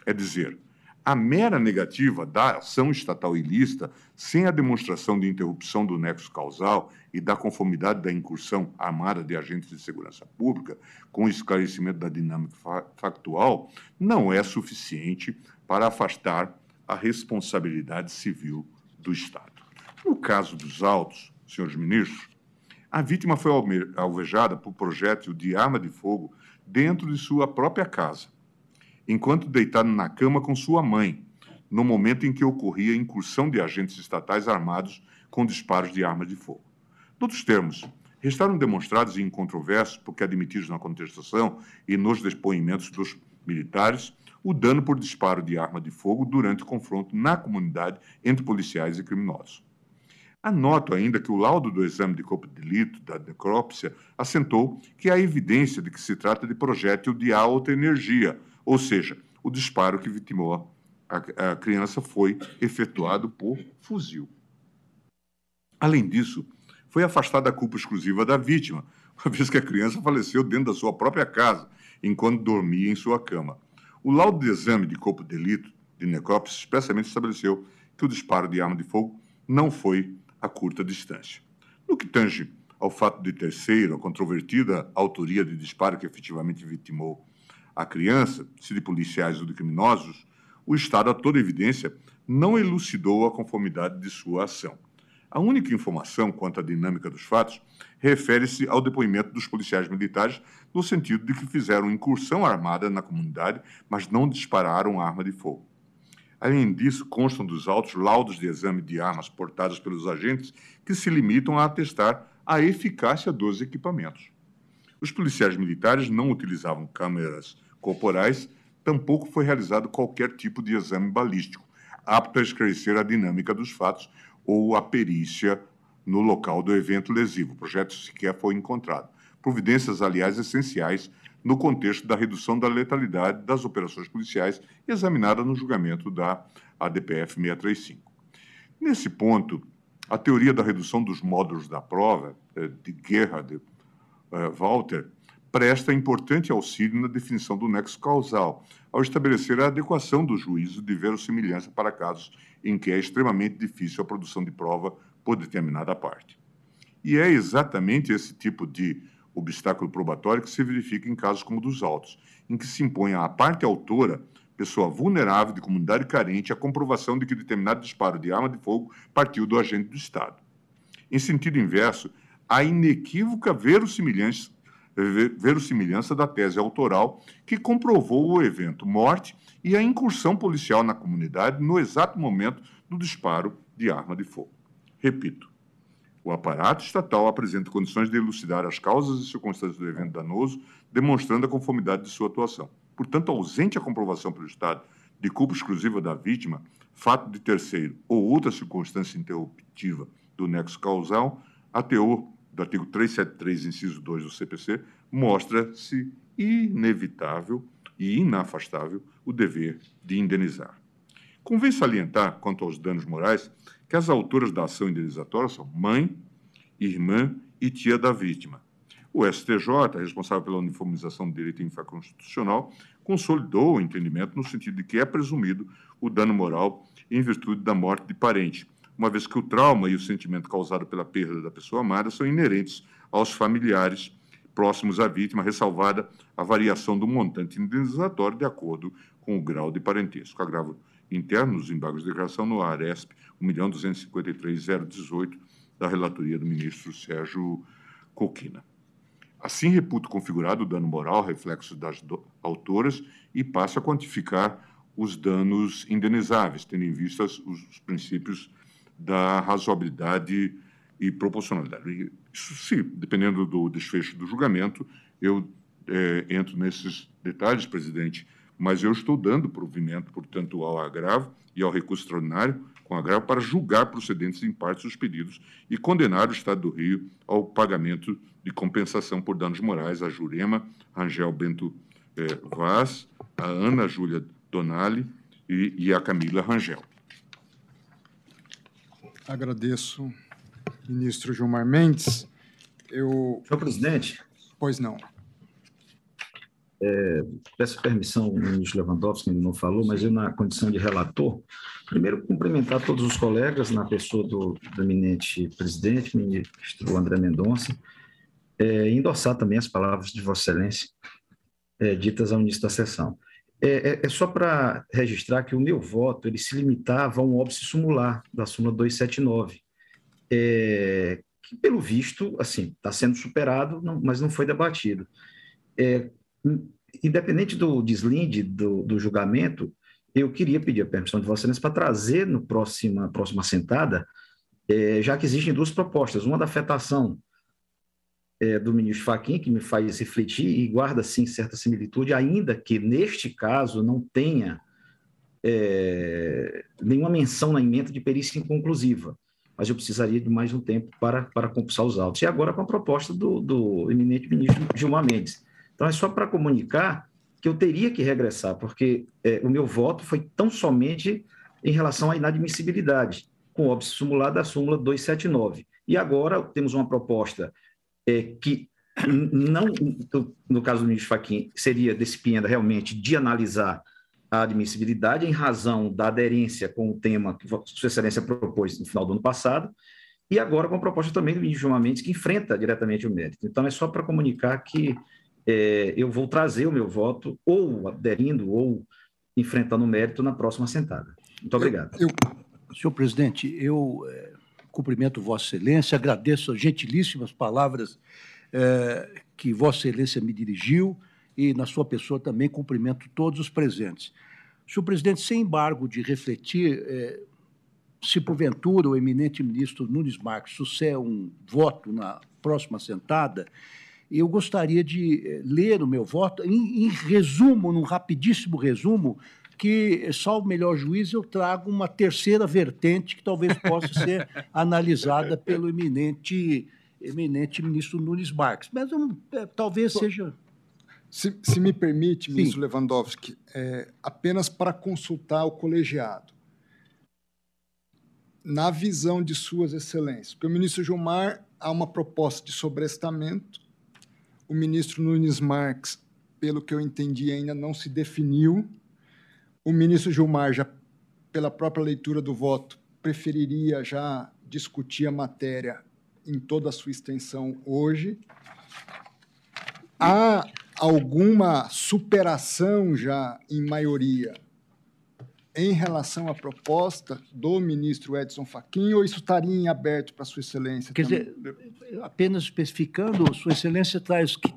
É dizer, a mera negativa da ação estatal ilícita, sem a demonstração de interrupção do nexo causal e da conformidade da incursão armada de agentes de segurança pública, com o esclarecimento da dinâmica factual, não é suficiente para afastar a responsabilidade civil do Estado. No caso dos autos, senhores ministros, a vítima foi alvejada por projétil de arma de fogo dentro de sua própria casa enquanto deitado na cama com sua mãe, no momento em que ocorria a incursão de agentes estatais armados com disparos de armas de fogo. Noutros termos, restaram demonstrados e incontroversos, porque admitidos na contestação e nos depoimentos dos militares, o dano por disparo de arma de fogo durante o confronto na comunidade entre policiais e criminosos. Anoto ainda que o laudo do exame de corpo de delito da necrópsia assentou que há evidência de que se trata de projétil de alta energia, ou seja, o disparo que vitimou a, a criança foi efetuado por fuzil. Além disso, foi afastada a culpa exclusiva da vítima, uma vez que a criança faleceu dentro da sua própria casa, enquanto dormia em sua cama. O laudo de exame de corpo de delito de necrópsia expressamente estabeleceu que o disparo de arma de fogo não foi a curta distância. No que tange ao fato de terceiro, a controvertida autoria de disparo que efetivamente vitimou a criança, se de policiais ou de criminosos, o Estado, a toda evidência, não elucidou a conformidade de sua ação. A única informação quanto à dinâmica dos fatos refere-se ao depoimento dos policiais militares, no sentido de que fizeram incursão armada na comunidade, mas não dispararam arma de fogo. Além disso, constam dos autos laudos de exame de armas portadas pelos agentes que se limitam a atestar a eficácia dos equipamentos. Os policiais militares não utilizavam câmeras corporais, tampouco foi realizado qualquer tipo de exame balístico, apto a esclarecer a dinâmica dos fatos ou a perícia no local do evento lesivo. O projeto sequer foi encontrado. Providências, aliás, essenciais no contexto da redução da letalidade das operações policiais examinada no julgamento da ADPF 635. Nesse ponto, a teoria da redução dos módulos da prova, eh, de Gerhard uh, Walter, presta importante auxílio na definição do nexo causal, ao estabelecer a adequação do juízo de verossimilhança para casos em que é extremamente difícil a produção de prova por determinada parte. E é exatamente esse tipo de obstáculo probatório que se verifica em casos como dos autos, em que se impõe à parte autora, pessoa vulnerável de comunidade carente, a comprovação de que determinado disparo de arma de fogo partiu do agente do Estado. Em sentido inverso, a inequívoca verossimilhança verossimilhança da tese autoral que comprovou o evento morte e a incursão policial na comunidade no exato momento do disparo de arma de fogo. Repito, o aparato estatal apresenta condições de elucidar as causas e circunstâncias do evento danoso, demonstrando a conformidade de sua atuação. Portanto, ausente a comprovação pelo Estado de culpa exclusiva da vítima, fato de terceiro ou outra circunstância interruptiva do nexo causal, a teor do artigo 373, inciso 2 do CPC, mostra-se inevitável e inafastável o dever de indenizar. Convém salientar, quanto aos danos morais, que as autoras da ação indenizatória são mãe, irmã e tia da vítima. O STJ, responsável pela uniformização do direito infraconstitucional, consolidou o entendimento no sentido de que é presumido o dano moral em virtude da morte de parente, uma vez que o trauma e o sentimento causado pela perda da pessoa amada são inerentes aos familiares próximos à vítima, ressalvada a variação do montante indenizatório de acordo com o grau de parentesco. Agravo interno dos embargos de declaração no ARESP 1.253.018 da relatoria do ministro Sérgio Coquina. Assim, reputo configurado o dano moral, reflexo das autoras, e passo a quantificar os danos indenizáveis, tendo em vista os, os princípios da razoabilidade e proporcionalidade. Isso, sim, dependendo do desfecho do julgamento, eu é, entro nesses detalhes, presidente, mas eu estou dando provimento, portanto, ao agravo e ao recurso extraordinário com agravo para julgar procedentes em parte os pedidos e condenar o Estado do Rio ao pagamento de compensação por danos morais a Jurema Rangel Bento eh, Vaz, a Ana Júlia Donali e, e a Camila Rangel. Agradeço, ministro Gilmar Mendes. Eu... Senhor presidente. Pois não. É, peço permissão ao ministro Lewandowski, que não falou, mas eu, na condição de relator, primeiro cumprimentar todos os colegas, na pessoa do, do eminente presidente, ministro André Mendonça, é, endossar também as palavras de Vossa Excelência é, ditas ao início da sessão. É, é, é só para registrar que o meu voto ele se limitava a um óbice sumular da súmula 279, é, que, pelo visto, assim, está sendo superado, não, mas não foi debatido. É, independente do deslinde do, do, julgamento, eu queria pedir a permissão de Vossa Excelência para trazer no próxima próxima sentada, é, já que existem duas propostas, uma da afetação é, do ministro Fachin, que me faz refletir e guarda, sim, certa similitude, ainda que neste caso não tenha é, nenhuma menção na emenda de perícia inconclusiva, mas eu precisaria de mais um tempo para, para compulsar os autos. E agora com a proposta do, do eminente ministro Gilmar Mendes. Então, é só para comunicar que eu teria que regressar, porque é, o meu voto foi tão somente em relação à inadmissibilidade, com o óbice simulado da súmula 279. E agora temos uma proposta é, que não, no caso do ministro Fachin, seria despinda realmente de analisar a admissibilidade em razão da aderência com o tema que Sua Excelência propôs no final do ano passado, e agora com a proposta também do ministro Mendes, que enfrenta diretamente o mérito. Então, é só para comunicar que é, eu vou trazer o meu voto, ou aderindo, ou enfrentando o mérito na próxima sentada. Muito obrigado. Eu, eu, senhor presidente, eu é, cumprimento Vossa Excelência, agradeço as gentilíssimas palavras é, que Vossa Excelência me dirigiu e, na sua pessoa, também cumprimento todos os presentes. Senhor presidente, sem embargo de refletir, é, se porventura o eminente ministro Nunes Marques suceder um voto na próxima sentada, eu gostaria de é, ler o meu voto, em, em resumo, num rapidíssimo resumo, que só o melhor juiz eu trago uma terceira vertente que talvez possa ser [laughs] analisada pelo eminente, eminente ministro Nunes Marques. Mas um, é, talvez seja. Se, se, me permite, ministro Sim. Lewandowski, é, apenas para consultar o colegiado. Na visão de Suas Excelências, porque o ministro Gilmar há uma proposta de sobrestamento, o ministro Nunes Marques, pelo que eu entendi, ainda não se definiu o ministro Gilmar, já pela própria leitura do voto, preferiria já discutir a matéria em toda a sua extensão hoje. Há alguma superação já em maioria em relação à proposta do ministro Edson Fachin ou isso estaria em aberto para Sua Excelência? Quer também? dizer, apenas especificando, Sua Excelência traz que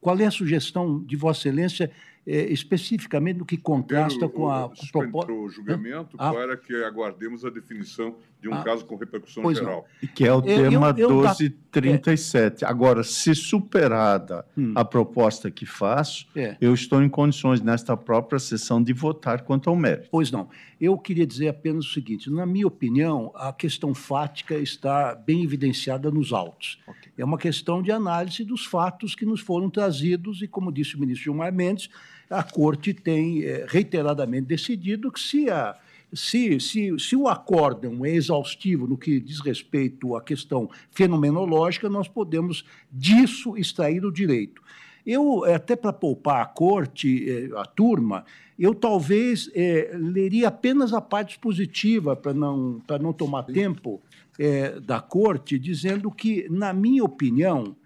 qual é a sugestão de Vossa Excelência é, especificamente no que contrasta com a proposta. o julgamento ah. para que aguardemos a definição de um ah. caso com repercussão geral. Não. Que é o tema eu, eu, 1237. É. Agora, se superada hum. a proposta que faço, é. eu estou em condições, nesta própria sessão, de votar quanto ao mérito. Pois não. Eu queria dizer apenas o seguinte: na minha opinião, a questão fática está bem evidenciada nos autos. Okay. É uma questão de análise dos fatos que nos foram trazidos, e, como disse o ministro Gilmar Mendes, a Corte tem é, reiteradamente decidido que se, a, se, se, se o acórdão é exaustivo no que diz respeito à questão fenomenológica, nós podemos disso extrair o direito. Eu, até para poupar a corte, eh, a turma, eu talvez é, leria apenas a parte positiva, para não, não tomar tempo é, da corte, dizendo que, na minha opinião,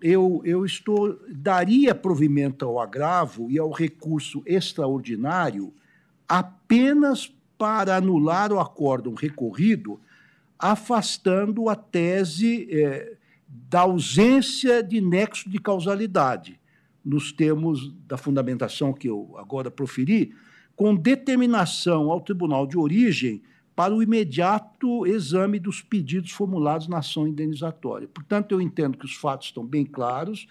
eu, eu estou daria provimento ao agravo e ao recurso extraordinário apenas para anular o acórdão recorrido, afastando a tese é, da ausência de nexo de causalidade, nos termos da fundamentação que eu agora proferi, com determinação ao tribunal de origem para o imediato exame dos pedidos formulados na ação indenizatória. Portanto, eu entendo que os fatos estão bem claros.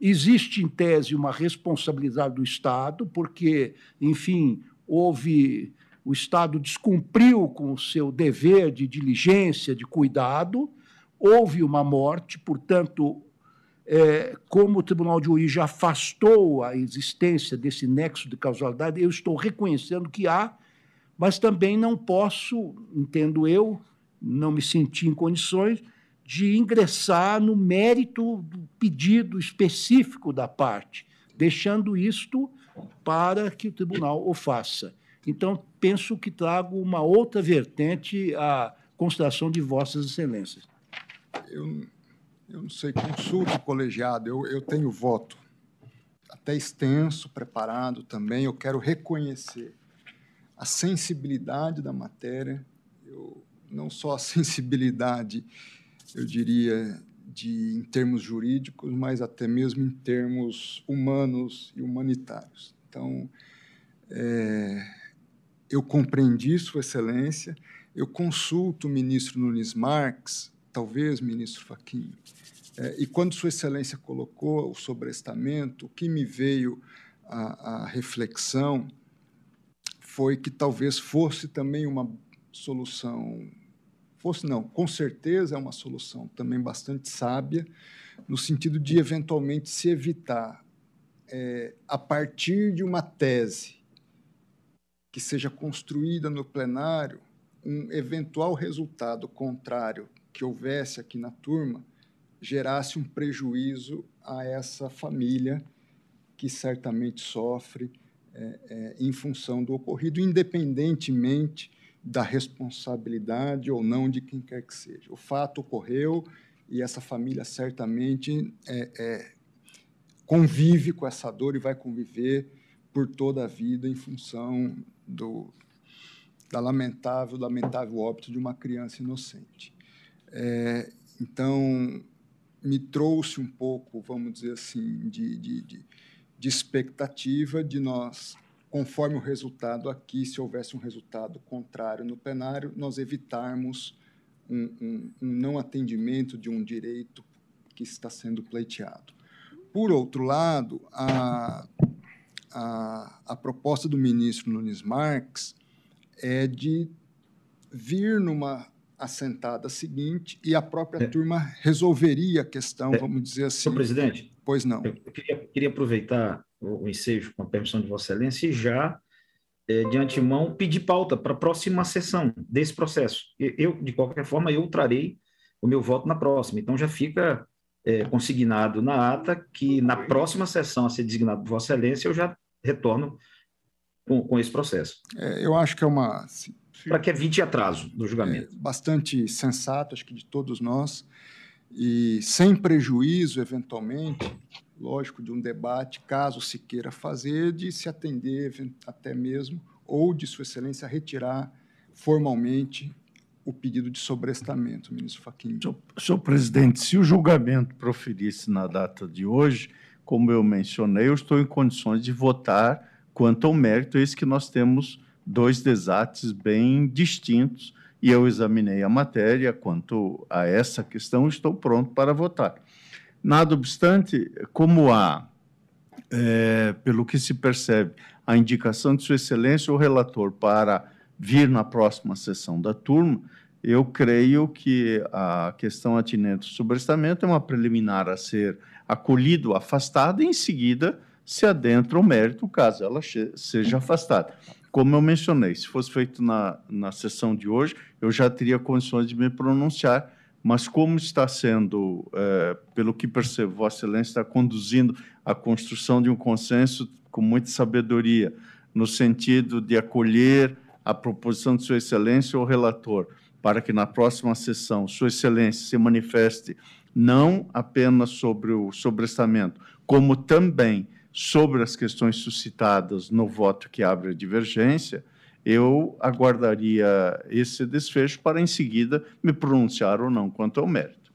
Existe, em tese, uma responsabilidade do Estado, porque, enfim, houve. O Estado descumpriu com o seu dever de diligência, de cuidado, houve uma morte, portanto, é, como o Tribunal de Origem afastou a existência desse nexo de causalidade, eu estou reconhecendo que há mas também não posso, entendo eu, não me senti em condições de ingressar no mérito do pedido específico da parte, deixando isto para que o tribunal o faça. Então, penso que trago uma outra vertente à consideração de Vossas Excelências. Eu, eu não sei, consulto colegiado, eu, eu tenho voto até extenso, preparado também, eu quero reconhecer a sensibilidade da matéria, eu, não só a [laughs] sensibilidade, eu diria, de, em termos jurídicos, mas até mesmo em termos humanos e humanitários. Então, é, eu compreendi Sua Excelência, eu consulto o ministro Nunes Marques, talvez ministro Faquinho, é, e quando Sua Excelência colocou o sobrestamento, o que me veio à, à reflexão foi que talvez fosse também uma solução, fosse não, com certeza é uma solução também bastante sábia, no sentido de eventualmente se evitar, é, a partir de uma tese que seja construída no plenário, um eventual resultado contrário que houvesse aqui na turma gerasse um prejuízo a essa família que certamente sofre é, é, em função do ocorrido, independentemente da responsabilidade ou não de quem quer que seja. O fato ocorreu e essa família certamente é, é, convive com essa dor e vai conviver por toda a vida em função do da lamentável, lamentável óbito de uma criança inocente. É, então, me trouxe um pouco, vamos dizer assim, de, de, de de expectativa de nós, conforme o resultado aqui, se houvesse um resultado contrário no plenário, nós evitarmos um, um, um não atendimento de um direito que está sendo pleiteado. Por outro lado, a, a, a proposta do ministro Nunes Marques é de vir numa assentada seguinte e a própria é. turma resolveria a questão, é. vamos dizer assim. Senhor presidente, Pois não. Eu queria, queria aproveitar o, o ensejo, com a permissão de Vossa Excelência, e já, é, de antemão, pedir pauta para a próxima sessão desse processo. Eu, de qualquer forma, eu trarei o meu voto na próxima. Então, já fica é, consignado na ata que, na próxima sessão a ser designado por Vossa Excelência, eu já retorno com, com esse processo. É, eu acho que é uma. Para que evite atraso do julgamento. É bastante sensato, acho que de todos nós e sem prejuízo, eventualmente, lógico, de um debate, caso se queira fazer, de se atender até mesmo, ou de Sua Excelência retirar formalmente o pedido de sobrestamento, ministro Fachin. Senhor, senhor presidente, se o julgamento proferisse na data de hoje, como eu mencionei, eu estou em condições de votar quanto ao mérito, eis que nós temos dois desates bem distintos e eu examinei a matéria quanto a essa questão, estou pronto para votar. Nada obstante, como há, é, pelo que se percebe, a indicação de Sua Excelência, o relator, para vir na próxima sessão da turma, eu creio que a questão atinente ao sobrestamento é uma preliminar a ser acolhido, afastada, e em seguida se adentra o mérito, caso ela seja afastada. Como eu mencionei, se fosse feito na, na sessão de hoje, eu já teria condições de me pronunciar, mas como está sendo, é, pelo que percebo, Vossa Excelência está conduzindo a construção de um consenso com muita sabedoria, no sentido de acolher a proposição de Sua Excelência ou relator, para que na próxima sessão Sua Excelência se manifeste não apenas sobre o sobrestamento, como também sobre as questões suscitadas no voto que abre a divergência, eu aguardaria esse desfecho para, em seguida, me pronunciar ou não quanto ao mérito.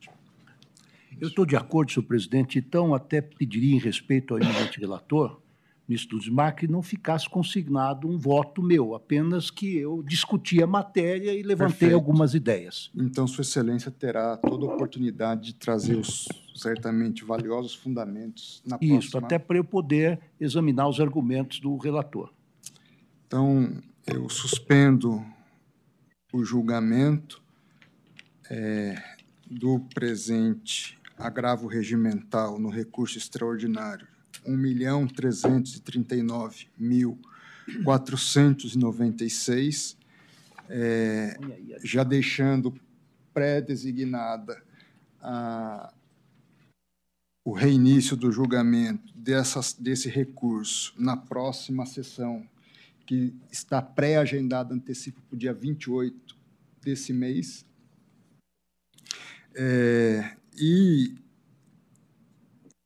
Eu estou de acordo, senhor presidente, então até pediria, em respeito ao relator, ministro Dudesmar, que não ficasse consignado um voto meu, apenas que eu discuti a matéria e levantei Perfeito. algumas ideias. Então, Sua Excelência terá toda a oportunidade de trazer os certamente valiosos fundamentos na próxima... Isso, até para eu poder examinar os argumentos do relator. Então, eu suspendo o julgamento é, do presente agravo regimental no recurso extraordinário 1.399.496, é, já deixando pré-designada o reinício do julgamento dessas, desse recurso na próxima sessão, que está pré-agendada, antecipo para o dia 28 desse mês. É, e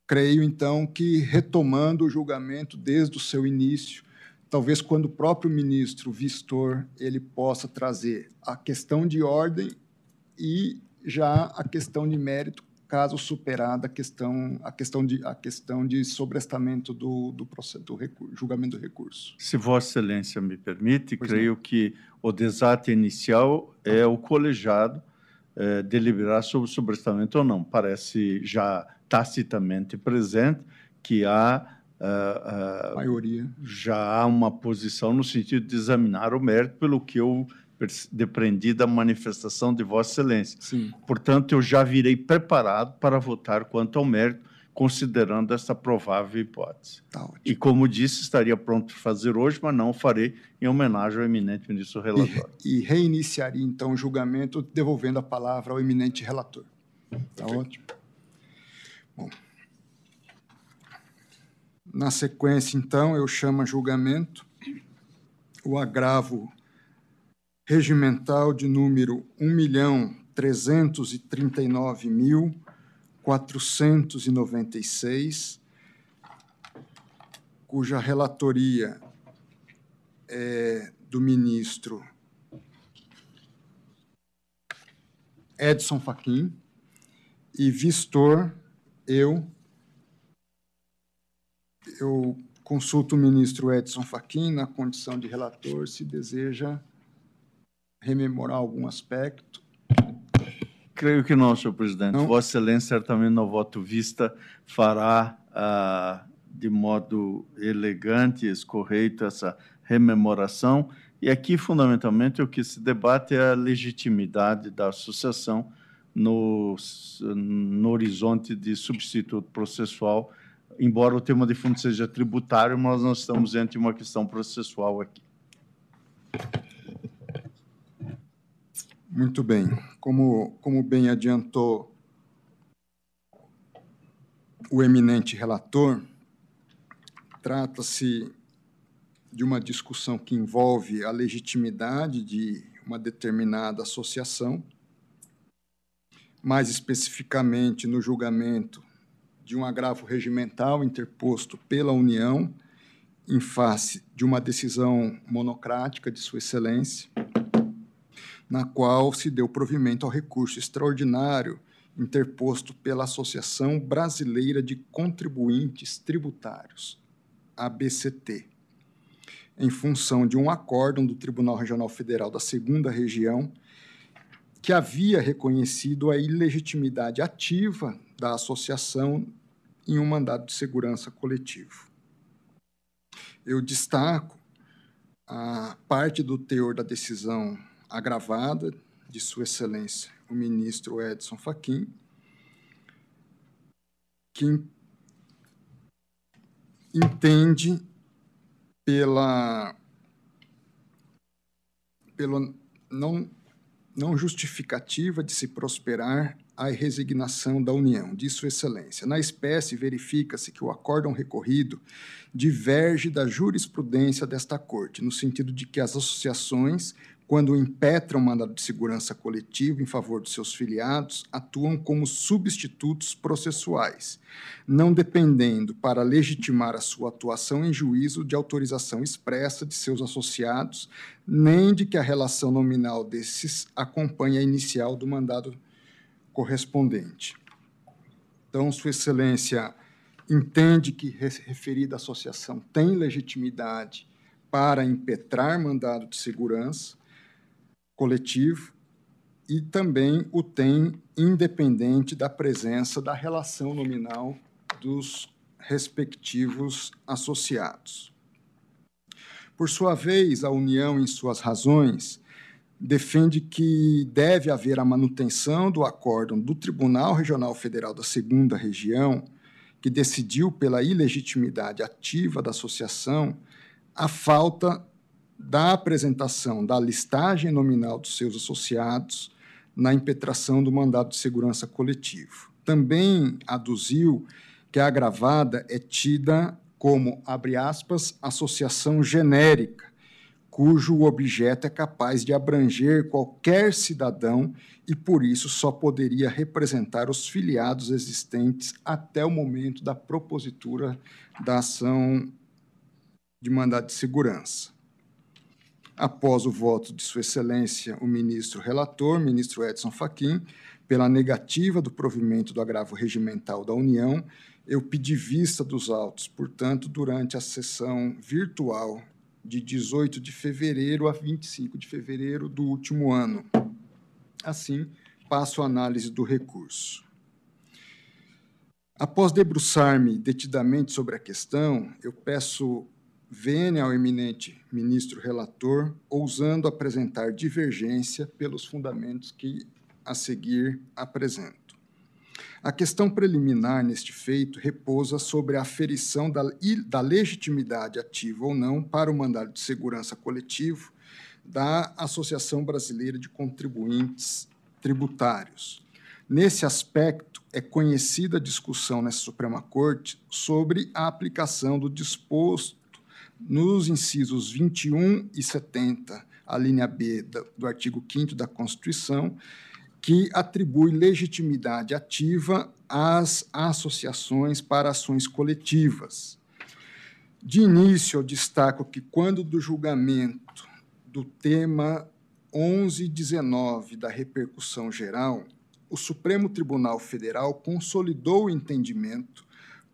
Creio, então, que retomando o julgamento desde o seu início, talvez quando o próprio ministro Vistor ele possa trazer a questão de ordem e já a questão de mérito, caso superada a questão, a questão, de, a questão de sobrestamento do, do, processo, do recurso, julgamento do recurso. Se Vossa Excelência me permite, pois creio não. que o desate inicial é o colegiado é, deliberar sobre o sobrestamento ou não. Parece já tacitamente presente que há uh, uh, maioria já há uma posição no sentido de examinar o mérito pelo que eu depreendi da manifestação de Vossa Excelência. Sim. Portanto, eu já virei preparado para votar quanto ao mérito, considerando essa provável hipótese. Tá e, como disse, estaria pronto para fazer hoje, mas não farei em homenagem ao eminente ministro relator. E, e reiniciaria, então, o julgamento, devolvendo a palavra ao eminente relator. Está ótimo. Bom, na sequência, então, eu chamo a julgamento o agravo regimental de número 1.339.496, cuja relatoria é do ministro Edson Fachin e vistor eu eu consulto o ministro Edson Fachin na condição de relator se deseja rememorar algum aspecto. Creio que não, senhor presidente. Não? Vossa Excelência, certamente, no voto vista, fará ah, de modo elegante e escorreito essa rememoração. E aqui, fundamentalmente, o que se debate é a legitimidade da associação no, no horizonte de substituto processual, embora o tema de fundo seja tributário, mas nós estamos entre uma questão processual aqui. Muito bem. Como, como bem adiantou o eminente relator, trata-se de uma discussão que envolve a legitimidade de uma determinada associação mais especificamente no julgamento de um agravo regimental interposto pela União em face de uma decisão monocrática de Sua Excelência, na qual se deu provimento ao recurso extraordinário interposto pela Associação Brasileira de Contribuintes Tributários, ABCT, em função de um acórdão do Tribunal Regional Federal da Segunda Região, que havia reconhecido a ilegitimidade ativa da associação em um mandado de segurança coletivo. Eu destaco a parte do teor da decisão agravada de Sua Excelência, o ministro Edson Fachin, que entende pela pelo não não justificativa de se prosperar a resignação da União, de Sua Excelência. Na espécie, verifica-se que o acórdão recorrido diverge da jurisprudência desta Corte, no sentido de que as associações quando impetram mandado de segurança coletivo em favor dos seus filiados, atuam como substitutos processuais, não dependendo para legitimar a sua atuação em juízo de autorização expressa de seus associados, nem de que a relação nominal desses acompanhe a inicial do mandado correspondente. Então, Sua Excelência entende que referida associação tem legitimidade para impetrar mandado de segurança, coletivo e também o tem independente da presença da relação nominal dos respectivos associados. Por sua vez, a União, em suas razões, defende que deve haver a manutenção do acórdão do Tribunal Regional Federal da Segunda Região, que decidiu pela ilegitimidade ativa da associação, a falta da apresentação da listagem nominal dos seus associados na impetração do mandado de segurança coletivo. Também aduziu que a agravada é tida como, abre aspas, associação genérica, cujo objeto é capaz de abranger qualquer cidadão e, por isso, só poderia representar os filiados existentes até o momento da propositura da ação de mandado de segurança após o voto de Sua Excelência, o ministro relator, ministro Edson Fachin, pela negativa do provimento do agravo regimental da União, eu pedi vista dos autos, portanto, durante a sessão virtual de 18 de fevereiro a 25 de fevereiro do último ano. Assim, passo a análise do recurso. Após debruçar-me detidamente sobre a questão, eu peço vênia ao eminente ministro relator, ousando apresentar divergência pelos fundamentos que a seguir apresento. A questão preliminar neste feito repousa sobre a aferição da, da legitimidade ativa ou não para o mandado de segurança coletivo da Associação Brasileira de Contribuintes Tributários. Nesse aspecto, é conhecida a discussão nessa Suprema Corte sobre a aplicação do disposto nos incisos 21 e 70, a linha B do artigo 5 da Constituição, que atribui legitimidade ativa às associações para ações coletivas. De início, eu destaco que, quando do julgamento do tema 11 e 19 da repercussão geral, o Supremo Tribunal Federal consolidou o entendimento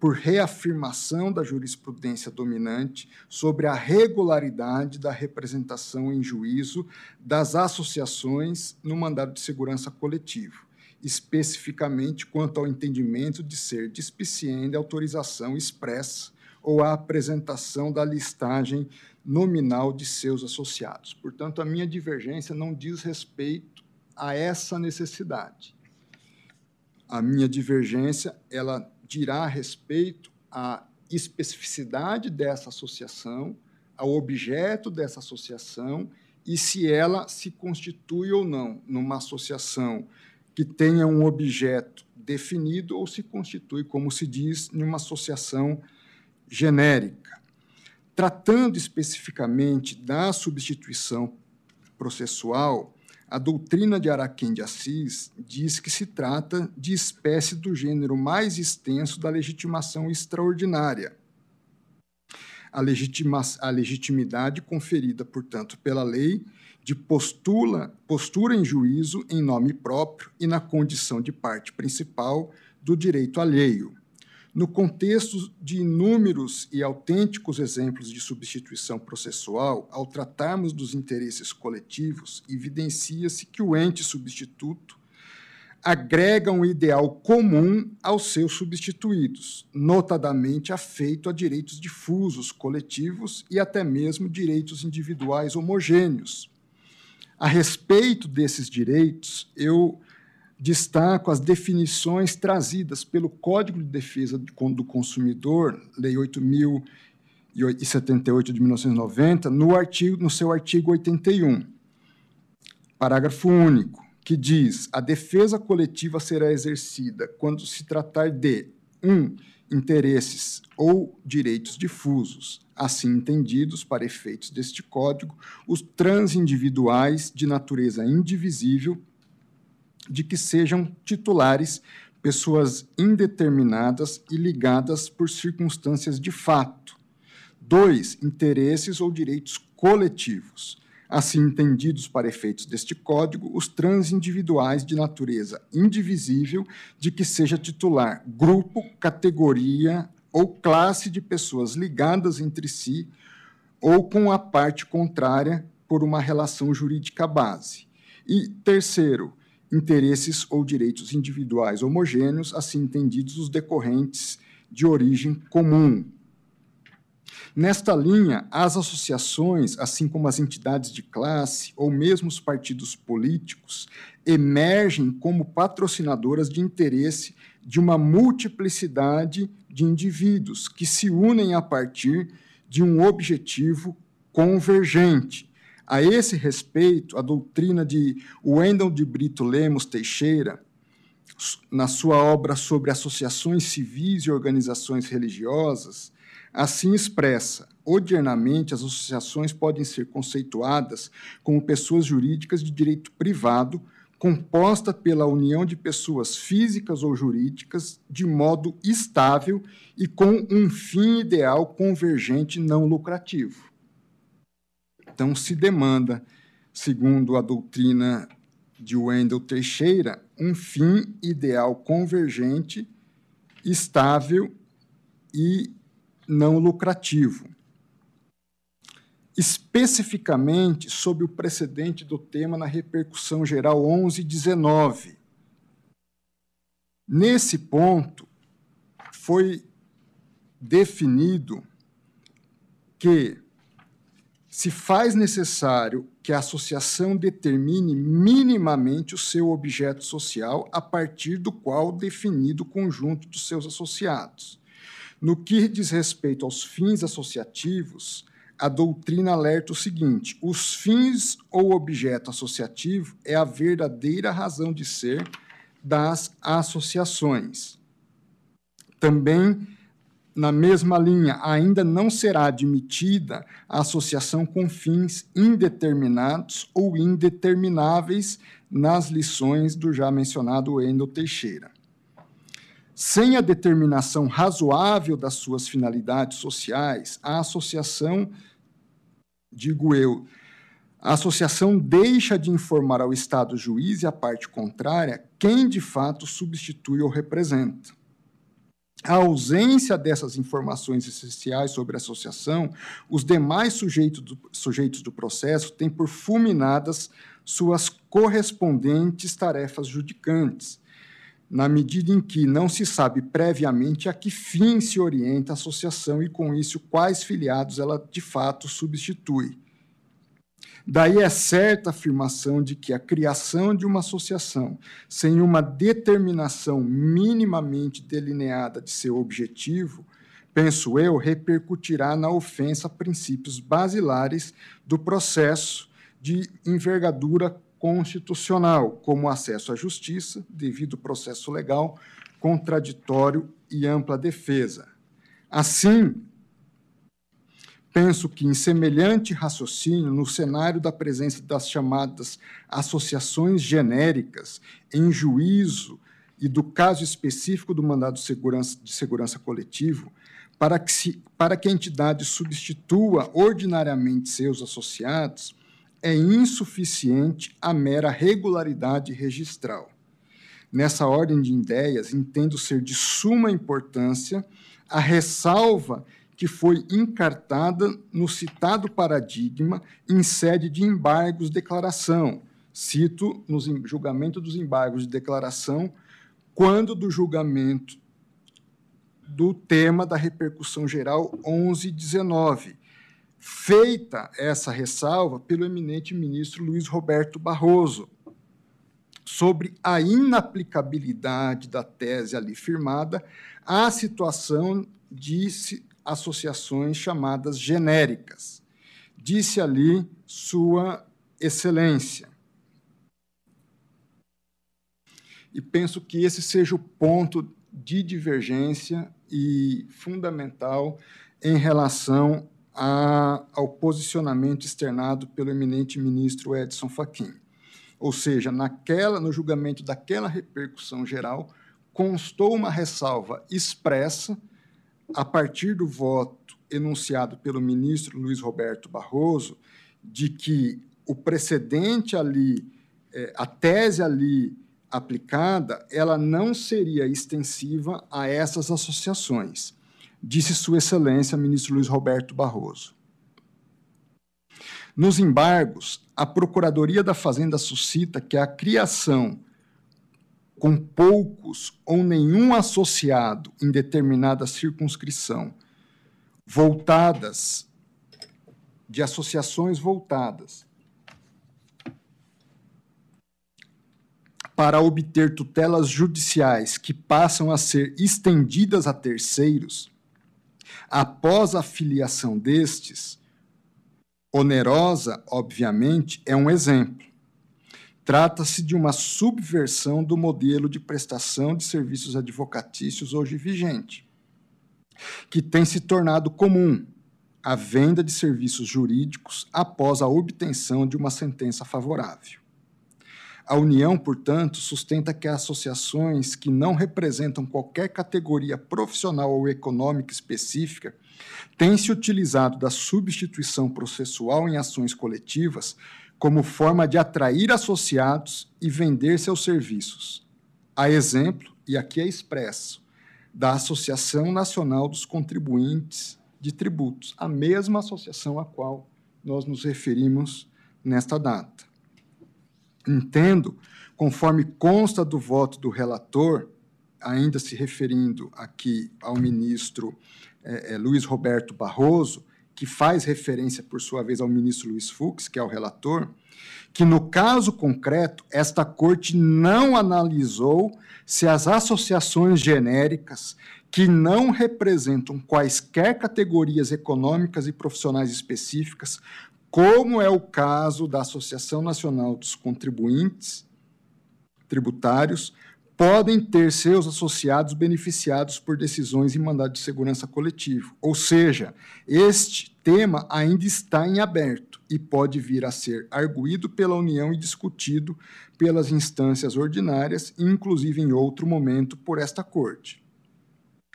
por reafirmação da jurisprudência dominante sobre a regularidade da representação em juízo das associações no mandado de segurança coletivo, especificamente quanto ao entendimento de ser dispiciente a autorização expressa ou a apresentação da listagem nominal de seus associados. Portanto, a minha divergência não diz respeito a essa necessidade. A minha divergência, ela dirá respeito à especificidade dessa associação, ao objeto dessa associação e se ela se constitui ou não numa associação que tenha um objeto definido ou se constitui, como se diz, numa associação genérica. Tratando especificamente da substituição processual, a doutrina de Araquém de Assis diz que se trata de espécie do gênero mais extenso da legitimação extraordinária. A, legitima, a legitimidade conferida, portanto, pela lei de postula, postura em juízo em nome próprio e na condição de parte principal do direito alheio. No contexto de inúmeros e autênticos exemplos de substituição processual, ao tratarmos dos interesses coletivos, evidencia-se que o ente substituto agrega um ideal comum aos seus substituídos, notadamente afeito a direitos difusos, coletivos e até mesmo direitos individuais homogêneos, a respeito desses direitos, eu destaco as definições trazidas pelo Código de Defesa do Consumidor, Lei 8.078 de 1990, no, artigo, no seu artigo 81, parágrafo único, que diz: a defesa coletiva será exercida quando se tratar de 1. Um, interesses ou direitos difusos, assim entendidos para efeitos deste Código, os transindividuais de natureza indivisível, de que sejam titulares pessoas indeterminadas e ligadas por circunstâncias de fato. Dois, interesses ou direitos coletivos, assim entendidos para efeitos deste Código, os transindividuais de natureza indivisível, de que seja titular grupo, categoria ou classe de pessoas ligadas entre si ou com a parte contrária por uma relação jurídica base. E terceiro, interesses ou direitos individuais homogêneos, assim entendidos os decorrentes de origem comum. Nesta linha, as associações, assim como as entidades de classe ou mesmo os partidos políticos, emergem como patrocinadoras de interesse de uma multiplicidade de indivíduos que se unem a partir de um objetivo convergente. A esse respeito, a doutrina de Wendell de Brito Lemos Teixeira, na sua obra sobre associações civis e organizações religiosas, assim expressa: odiernamente, as associações podem ser conceituadas como pessoas jurídicas de direito privado composta pela união de pessoas físicas ou jurídicas de modo estável e com um fim ideal convergente não lucrativo. Então, se demanda, segundo a doutrina de Wendell Teixeira, um fim ideal convergente, estável e não lucrativo especificamente sob o precedente do tema na repercussão geral 11 e 19. Nesse ponto, foi definido que se faz necessário que a associação determine minimamente o seu objeto social a partir do qual definido o conjunto dos seus associados. No que diz respeito aos fins associativos, a doutrina alerta o seguinte: os fins ou objeto associativo é a verdadeira razão de ser das associações. Também, na mesma linha, ainda não será admitida a associação com fins indeterminados ou indetermináveis nas lições do já mencionado Wendel Teixeira. Sem a determinação razoável das suas finalidades sociais, a associação digo eu, a associação deixa de informar ao Estado juiz e à parte contrária quem de fato substitui ou representa. A ausência dessas informações essenciais sobre a associação, os demais sujeitos do, sujeitos do processo têm por fulminadas suas correspondentes tarefas judicantes, na medida em que não se sabe previamente a que fim se orienta a associação e, com isso, quais filiados ela de fato substitui. Daí é certa a afirmação de que a criação de uma associação sem uma determinação minimamente delineada de seu objetivo, penso eu, repercutirá na ofensa a princípios basilares do processo de envergadura constitucional, como acesso à justiça, devido processo legal, contraditório e ampla defesa. Assim, penso que, em semelhante raciocínio, no cenário da presença das chamadas associações genéricas em juízo e do caso específico do mandado de segurança, de segurança coletivo, para que, se, para que a entidade substitua ordinariamente seus associados, é insuficiente a mera regularidade registral. Nessa ordem de ideias, entendo ser de suma importância a ressalva que foi encartada no citado paradigma em sede de embargos de declaração. Cito no julgamento dos embargos de declaração, quando do julgamento do tema da repercussão geral 1119, feita essa ressalva pelo eminente ministro Luiz Roberto Barroso, sobre a inaplicabilidade da tese ali firmada à situação de associações chamadas genéricas. Disse ali Sua Excelência. E penso que esse seja o ponto de divergência e fundamental em relação a, ao posicionamento externado pelo eminente ministro Edson Fachin. Ou seja, naquela, no julgamento daquela repercussão geral, constou uma ressalva expressa a partir do voto enunciado pelo ministro Luiz Roberto Barroso de que o precedente ali, é, a tese ali aplicada, ela não seria extensiva a essas associações disse Sua Excelência, ministro Luiz Roberto Barroso. Nos embargos, a Procuradoria da Fazenda suscita que a criação com poucos ou nenhum associado em determinada circunscrição, voltadas, de associações voltadas para obter tutelas judiciais que passam a ser estendidas a terceiros, após a filiação destes, onerosa, obviamente, é um exemplo. Trata-se de uma subversão do modelo de prestação de serviços advocatícios hoje vigente, que tem se tornado comum a venda de serviços jurídicos após a obtenção de uma sentença favorável. A União, portanto, sustenta que associações que não representam qualquer categoria profissional ou econômica específica têm se utilizado da substituição processual em ações coletivas como forma de atrair associados e vender seus serviços. A exemplo, e aqui é expresso, da Associação Nacional dos Contribuintes de Tributos, a mesma associação a qual nós nos referimos nesta data. Entendo, conforme consta do voto do relator, ainda se referindo aqui ao ministro é, é, Luiz Roberto Barroso, que faz referência, por sua vez, ao ministro Luiz Fux, que é o relator, que no caso concreto, esta corte não analisou se as associações genéricas que não representam quaisquer categorias econômicas e profissionais específicas como é o caso da Associação Nacional dos Contribuintes Tributários, podem ter seus associados beneficiados por decisões em mandado de segurança coletivo. Ou seja, este tema ainda está em aberto e pode vir a ser arguído pela União e discutido pelas instâncias ordinárias, inclusive em outro momento por esta Corte.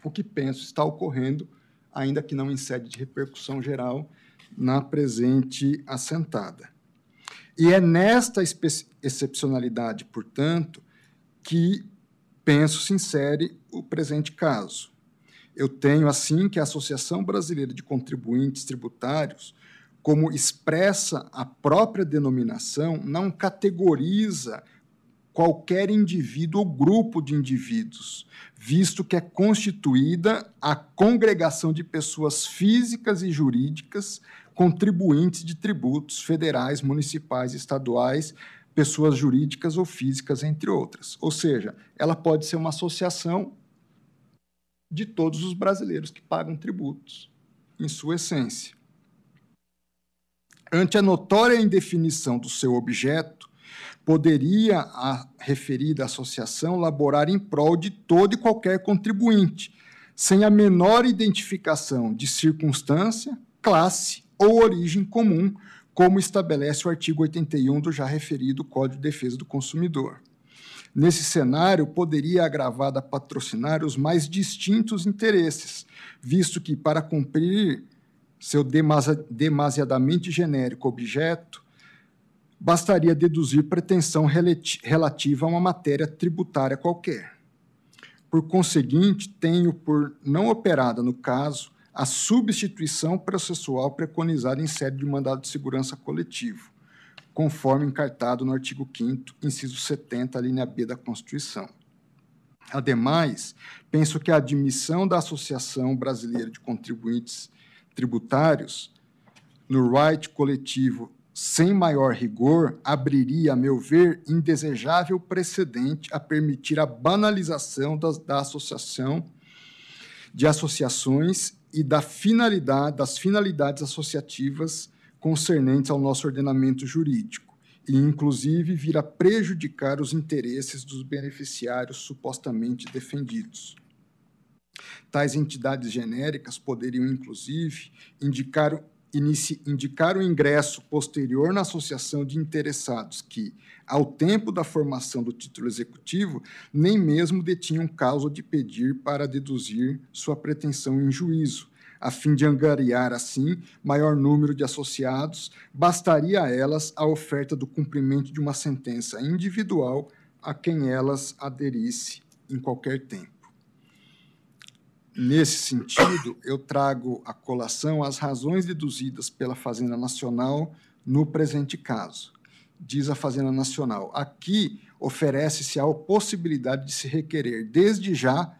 O que penso está ocorrendo, ainda que não em sede de repercussão geral, na presente assentada. E é nesta excepcionalidade, portanto, que penso se insere o presente caso. Eu tenho, assim, que a Associação Brasileira de Contribuintes Tributários, como expressa a própria denominação, não categoriza qualquer indivíduo ou grupo de indivíduos, visto que é constituída a congregação de pessoas físicas e jurídicas contribuintes de tributos federais, municipais, estaduais, pessoas jurídicas ou físicas, entre outras. Ou seja, ela pode ser uma associação de todos os brasileiros que pagam tributos, em sua essência. Ante a notória indefinição do seu objeto, poderia a referida associação laborar em prol de todo e qualquer contribuinte, sem a menor identificação de circunstância, classe ou origem comum, como estabelece o artigo 81 do já referido Código de Defesa do Consumidor. Nesse cenário, poderia agravada patrocinar os mais distintos interesses, visto que, para cumprir seu demasiadamente genérico objeto, bastaria deduzir pretensão relativa a uma matéria tributária qualquer. Por conseguinte, tenho por não operada no caso a substituição processual preconizada em sede de mandado de segurança coletivo, conforme encartado no artigo 5 inciso 70, linha B da Constituição. Ademais, penso que a admissão da Associação Brasileira de Contribuintes Tributários no right coletivo sem maior rigor abriria, a meu ver, indesejável precedente a permitir a banalização das, da associação de associações e da finalidade, das finalidades associativas concernentes ao nosso ordenamento jurídico e, inclusive, vir a prejudicar os interesses dos beneficiários supostamente defendidos. Tais entidades genéricas poderiam, inclusive, indicar, indicar o ingresso posterior na associação de interessados que, ao tempo da formação do título executivo, nem mesmo detinham causa de pedir para deduzir sua pretensão em juízo, a fim de angariar, assim, maior número de associados, bastaria a elas a oferta do cumprimento de uma sentença individual a quem elas aderisse em qualquer tempo. Nesse sentido, eu trago à colação as razões deduzidas pela Fazenda Nacional no presente caso. Diz a Fazenda Nacional: aqui oferece-se a possibilidade de se requerer, desde já,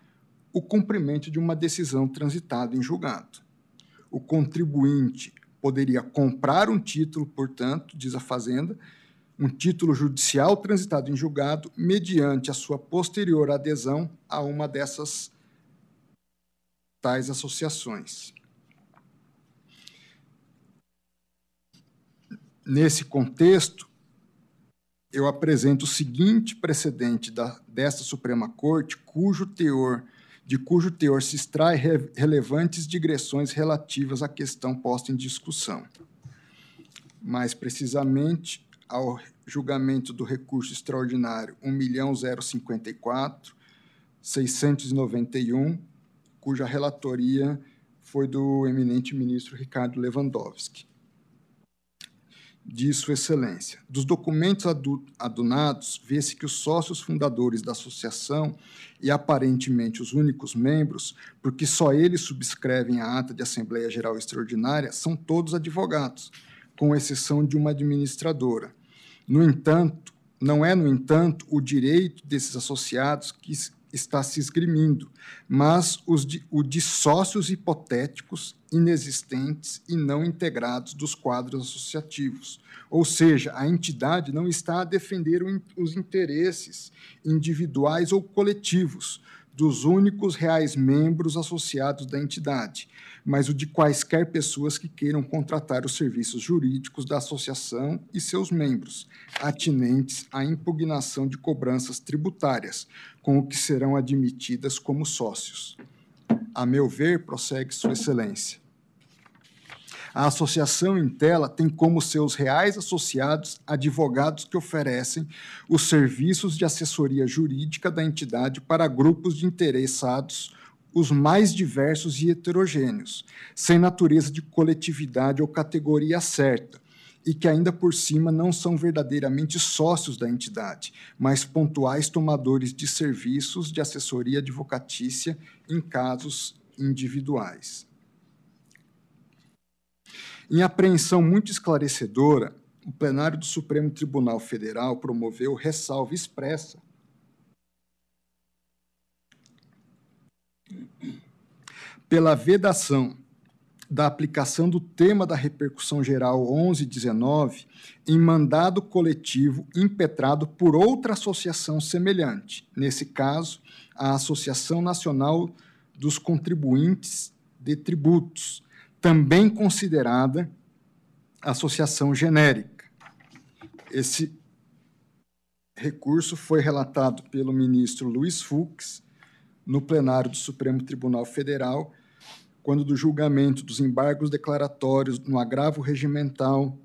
o cumprimento de uma decisão transitada em julgado. O contribuinte poderia comprar um título, portanto, diz a Fazenda, um título judicial transitado em julgado, mediante a sua posterior adesão a uma dessas tais associações. Nesse contexto, eu apresento o seguinte precedente da, desta Suprema Corte, cujo teor de cujo teor se extrai re relevantes digressões relativas à questão posta em discussão. Mais precisamente, ao julgamento do recurso extraordinário 1.054, 691, cuja relatoria foi do eminente ministro Ricardo Lewandowski de Sua Excelência. Dos documentos adunados, vê-se que os sócios fundadores da associação e aparentemente os únicos membros, porque só eles subscrevem a ata de Assembleia Geral Extraordinária, são todos advogados, com exceção de uma administradora. No entanto, não é, no entanto, o direito desses associados que está se esgrimindo, mas os de, o de sócios hipotéticos inexistentes e não integrados dos quadros associativos. Ou seja, a entidade não está a defender os interesses individuais ou coletivos dos únicos reais membros associados da entidade, mas o de quaisquer pessoas que queiram contratar os serviços jurídicos da associação e seus membros, atinentes à impugnação de cobranças tributárias, com o que serão admitidas como sócios. A meu ver, prossegue Sua Excelência, a associação em tela tem como seus reais associados advogados que oferecem os serviços de assessoria jurídica da entidade para grupos de interessados os mais diversos e heterogêneos, sem natureza de coletividade ou categoria certa, e que ainda por cima não são verdadeiramente sócios da entidade, mas pontuais tomadores de serviços de assessoria advocatícia em casos individuais. Em apreensão muito esclarecedora, o plenário do Supremo Tribunal Federal promoveu ressalva expressa. Pela vedação da aplicação do tema da repercussão geral 1119 em mandado coletivo impetrado por outra associação semelhante, nesse caso, a Associação Nacional dos Contribuintes de Tributos, também considerada associação genérica. Esse recurso foi relatado pelo ministro Luiz Fux no plenário do Supremo Tribunal Federal quando do julgamento dos embargos declaratórios no agravo regimental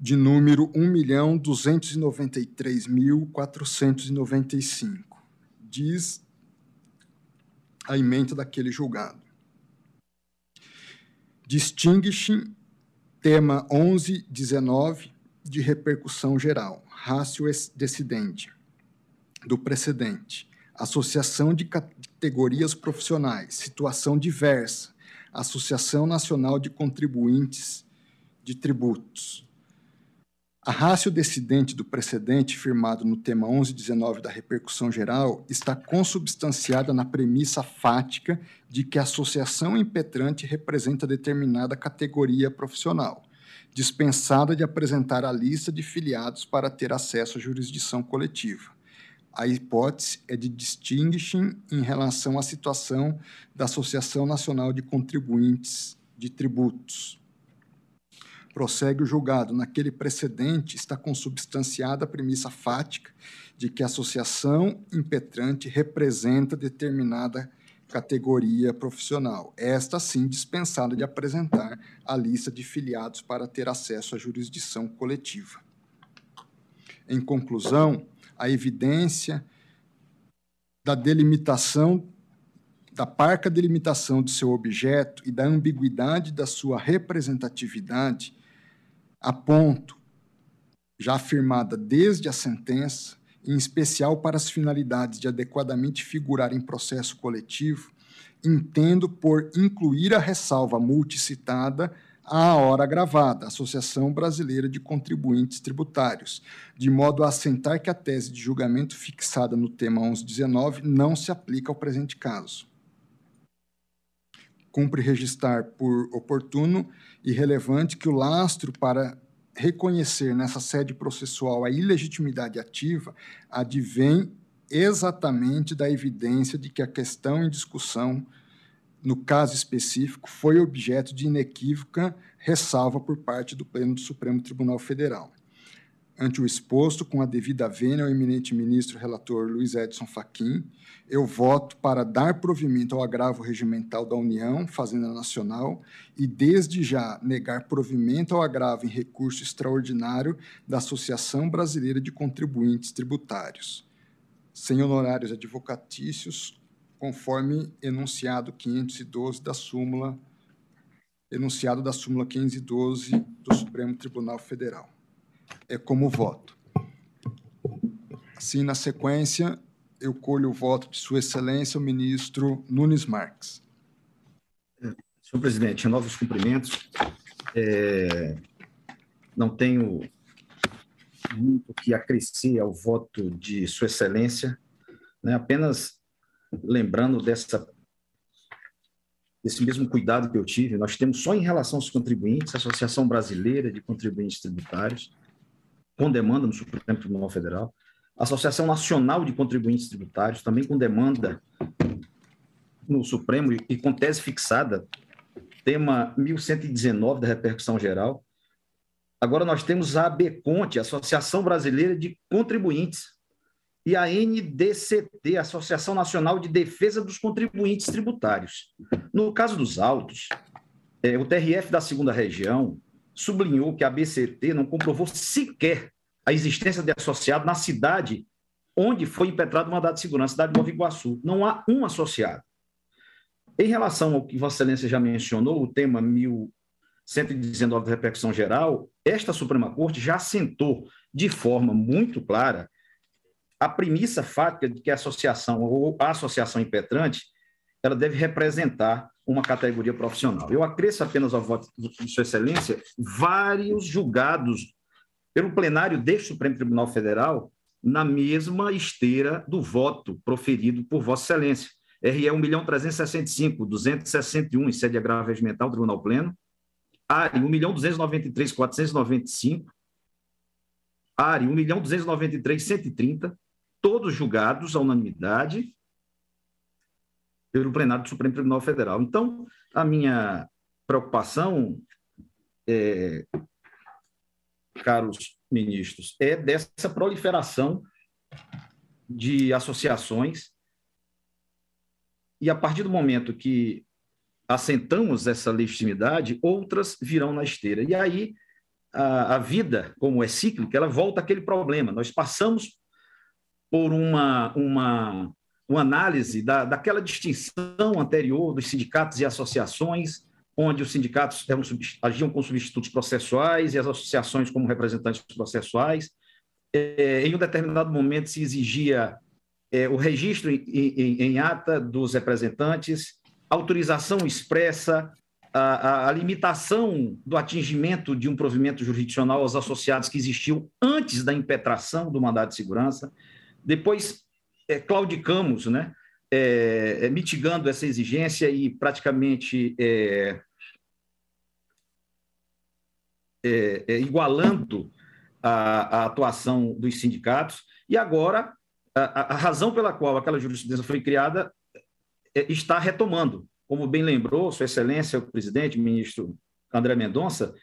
de número 1.293.495. Diz a emenda daquele julgado. Distingue-se Tema 1119, de repercussão geral, rácio decidente, do precedente, associação de categorias profissionais, situação diversa, Associação Nacional de Contribuintes de Tributos. A rácio decidente do precedente firmado no tema 1119 da repercussão geral está consubstanciada na premissa fática de que a associação impetrante representa determinada categoria profissional, dispensada de apresentar a lista de filiados para ter acesso à jurisdição coletiva. A hipótese é de distinguishing em relação à situação da Associação Nacional de Contribuintes de Tributos. Prossegue o julgado. Naquele precedente está consubstanciada a premissa fática de que a associação impetrante representa determinada categoria profissional. Esta, sim, dispensada de apresentar a lista de filiados para ter acesso à jurisdição coletiva. Em conclusão, a evidência da delimitação, da parca delimitação de seu objeto e da ambiguidade da sua representatividade, a ponto, já afirmada desde a sentença, em especial para as finalidades de adequadamente figurar em processo coletivo, entendo por incluir a ressalva multicitada à hora gravada, Associação Brasileira de Contribuintes Tributários, de modo a assentar que a tese de julgamento fixada no tema 1119 não se aplica ao presente caso. Cumpre registrar por oportuno e relevante que o lastro para reconhecer nessa sede processual a ilegitimidade ativa advém exatamente da evidência de que a questão em discussão no caso específico, foi objeto de inequívoca ressalva por parte do Pleno do Supremo Tribunal Federal. Ante o exposto, com a devida vênia ao eminente ministro relator Luiz Edson Fachin, eu voto para dar provimento ao agravo regimental da União, Fazenda Nacional, e desde já negar provimento ao agravo em recurso extraordinário da Associação Brasileira de Contribuintes Tributários. Sem honorários advocatícios, conforme enunciado 512 da súmula, enunciado da súmula 512 do Supremo Tribunal Federal. É como voto. Assim, na sequência, eu colho o voto de Sua Excelência, o ministro Nunes Marques. Senhor presidente, novos cumprimentos. É, não tenho muito que acrescer ao voto de Sua Excelência, né, apenas lembrando dessa desse mesmo cuidado que eu tive, nós temos só em relação aos contribuintes, a Associação Brasileira de Contribuintes Tributários, com demanda no Supremo Tribunal Federal, a Associação Nacional de Contribuintes Tributários, também com demanda no Supremo e com tese fixada, tema 1119 da repercussão geral. Agora nós temos a ABCONTE, Associação Brasileira de Contribuintes, e a NDCT, Associação Nacional de Defesa dos Contribuintes Tributários. No caso dos autos, é, o TRF da segunda região sublinhou que a BCT não comprovou sequer a existência de associado na cidade onde foi impetrado o mandado de segurança, cidade de Nova Iguaçu. Não há um associado. Em relação ao que Vossa Excelência já mencionou, o tema 1119 da repercussão geral, esta Suprema Corte já assentou de forma muito clara a premissa fática de que a associação ou a associação impetrante ela deve representar uma categoria profissional. Eu acresço apenas ao voto de Sua Excelência vários julgados pelo plenário deste Supremo Tribunal Federal na mesma esteira do voto proferido por Vossa Excelência. RE 1.365.261, em sede agravo regimental, Tribunal Pleno. ARI 1.293.495. ARI 1.293.130 todos julgados à unanimidade pelo plenário do Supremo Tribunal Federal. Então, a minha preocupação, é, caros ministros, é dessa proliferação de associações e a partir do momento que assentamos essa legitimidade, outras virão na esteira. E aí a, a vida, como é cíclica, ela volta àquele problema. Nós passamos por uma, uma, uma análise da, daquela distinção anterior dos sindicatos e associações onde os sindicatos eram, agiam com substitutos processuais e as associações como representantes processuais. É, em um determinado momento se exigia é, o registro em, em, em, ata dos representantes, autorização expressa, a, a, limitação do atingimento de um provimento jurisdicional aos associados que existiu antes da impetração do mandado de segurança. Depois, é, claudicamos, né? É, é, mitigando essa exigência e praticamente é, é, é igualando a, a, atuação dos sindicatos. E agora, a, a, razão pela qual aquela jurisprudência foi criada está retomando. Como bem lembrou Sua Excelência, o presidente, ministro André Mendonça,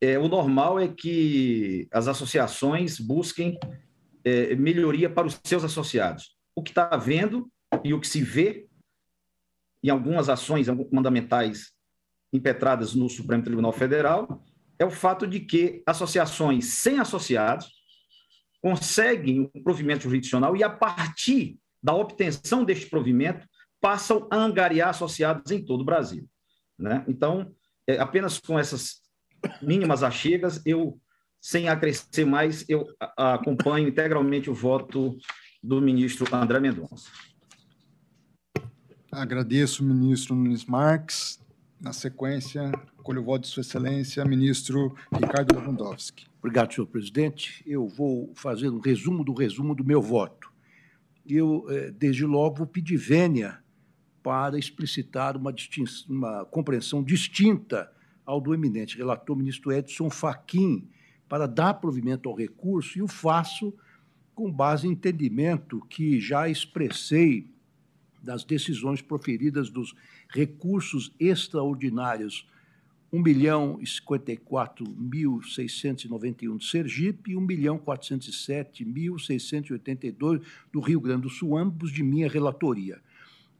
é, o normal é que as associações busquem é, melhoria para os seus associados. O que está havendo e o que se vê em algumas ações mandamentais impetradas no Supremo Tribunal Federal é o fato de que associações sem associados conseguem um provimento jurisdicional e, a partir da obtenção deste provimento, passam a angariar associados em todo o Brasil. Né? Então, é, apenas com essas mínimas achegas, eu, sem acrescer mais, eu acompanho integralmente o voto do ministro André Mendonça. Agradeço, ministro Nunes Marques. Na sequência, colho o voto de Sua Excelência, ministro Ricardo Lewandowski. Obrigado, senhor presidente. Eu vou fazer um resumo do resumo do meu voto. Eu, eh, desde logo, vou pedir vênia para explicitar uma, uma compreensão distinta ao do eminente relator ministro Edson Fachin, para dar provimento ao recurso, e o faço com base em entendimento que já expressei das decisões proferidas dos recursos extraordinários 1 milhão e 54.691 de Sergipe e 1 milhão 407.682 do Rio Grande do Sul, ambos de minha relatoria.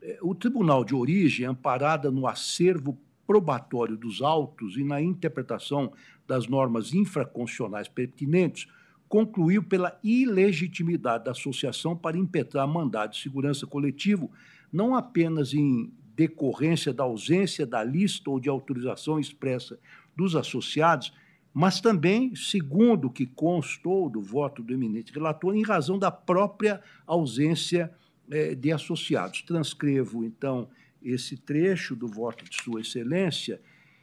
É, o Tribunal de Origem, amparada no acervo probatório dos autos e na interpretação das normas infraconstitucionais pertinentes, concluiu pela ilegitimidade da associação para impetrar mandado de segurança coletivo, não apenas em decorrência da ausência da lista ou de autorização expressa dos associados, mas também, segundo o que constou do voto do eminente relator, em razão da própria ausência eh, de associados. Transcrevo, então, esse trecho do voto de Sua Excelência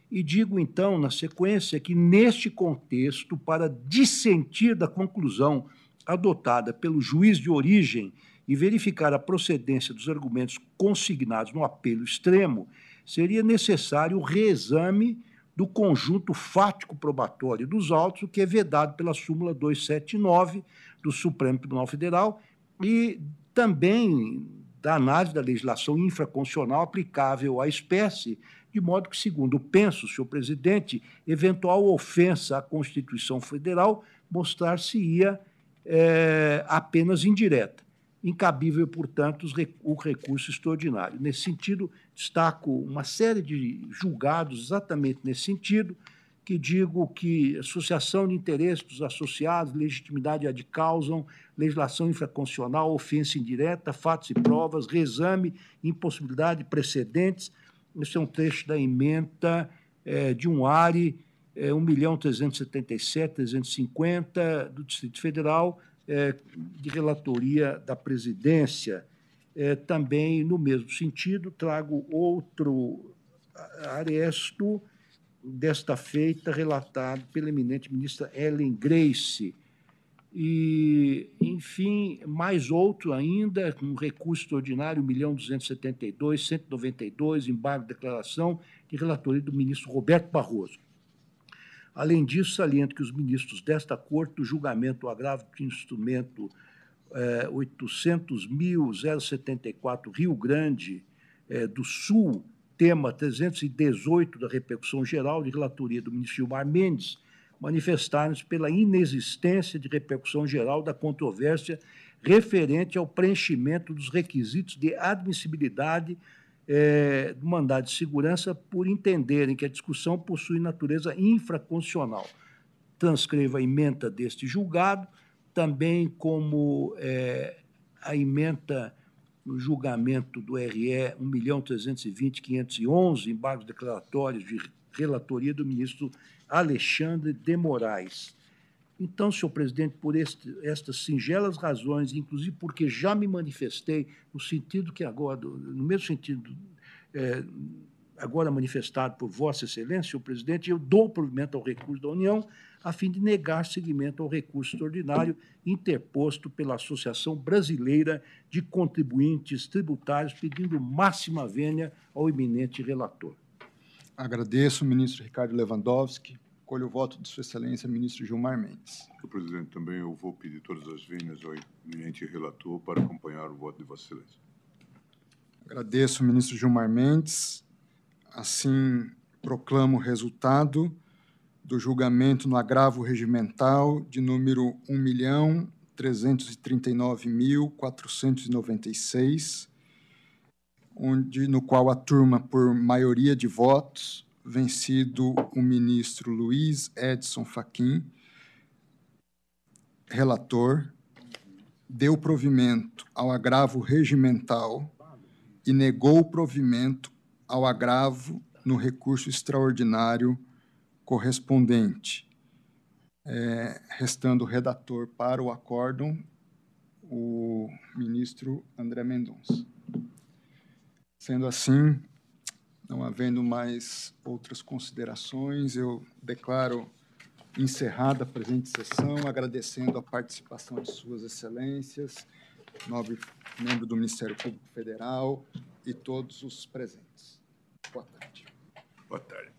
e digo, então, na sequência, que neste contexto, para dissentir da conclusão adotada pelo juiz de origem e verificar a procedência dos argumentos consignados no apelo extremo, seria necessário o reexame do conjunto fático probatório dos autos, o que é vedado pela súmula 279 do Supremo Tribunal Federal e também da análise da legislação infraconstitucional aplicável à espécie, de modo que, segundo penso, senhor presidente, eventual ofensa à Constituição Federal mostrar-se-ia é, apenas indireta incabível, portanto, o recurso extraordinário. Nesse sentido, destaco uma série de julgados exatamente nesse sentido, que digo que associação de interesses dos associados, legitimidade ad causam, legislação infraconstitucional, ofensa indireta, fatos e provas, reexame, impossibilidade, precedentes. Esse é um trecho da emenda é, de um ARE é, 1 milhão 377, 350 do Distrito Federal, é, de relatoria da presidência. É, também, no mesmo sentido, trago outro aresto desta feita relatado pela eminente ministra Ellen Grace. E, enfim, mais outro ainda, um recurso extraordinário, 1 milhão 272, 192, embargo de declaração de relatoria do ministro Roberto Barroso. Além disso, saliento que os ministros desta Corte, do julgamento do agravo de instrumento é, 800.074 Rio Grande é, do Sul, tema 318 da repercussão geral de relatoria do ministro Gilmar Mendes, manifestaram-se pela inexistência de repercussão geral da controvérsia referente ao preenchimento dos requisitos de admissibilidade é, do mandado de segurança por entenderem que a discussão possui natureza infraconstitucional. Transcreva a emenda deste julgado, também como é, a emenda no julgamento do RE 1.320.511, embargos declaratórios de relatoria do ministro Alexandre de Moraes. Então, senhor presidente, por este, estas singelas razões, inclusive porque já me manifestei no sentido que agora, no mesmo sentido é, agora manifestado por Vossa Excelência, senhor presidente, eu dou provimento ao recurso da União a fim de negar seguimento ao recurso extraordinário interposto pela Associação Brasileira de Contribuintes Tributários, pedindo máxima vênia ao eminente relator. Agradeço, ministro Ricardo Lewandowski. Colho o voto de Sua Excelência, ministro Gilmar Mendes. Senhor presidente, também eu vou pedir todas as vênias ao eminente relator para acompanhar o voto de Vossa Excelência. Agradeço, ministro Gilmar Mendes. Assim, proclamo o resultado do julgamento no agravo regimental de número 1.339.496, onde no qual a turma por maioria de votos vencido o ministro Luiz Edson Fachin, relator, deu provimento ao agravo regimental e negou o provimento ao agravo no recurso extraordinário correspondente, é, restando redator para o acórdão o ministro André Mendonça. Sendo assim, não havendo mais outras considerações, eu declaro encerrada a presente sessão, agradecendo a participação de Suas Excelências, nobre membro do Ministério Público Federal e todos os presentes. Boa tarde. Boa tarde.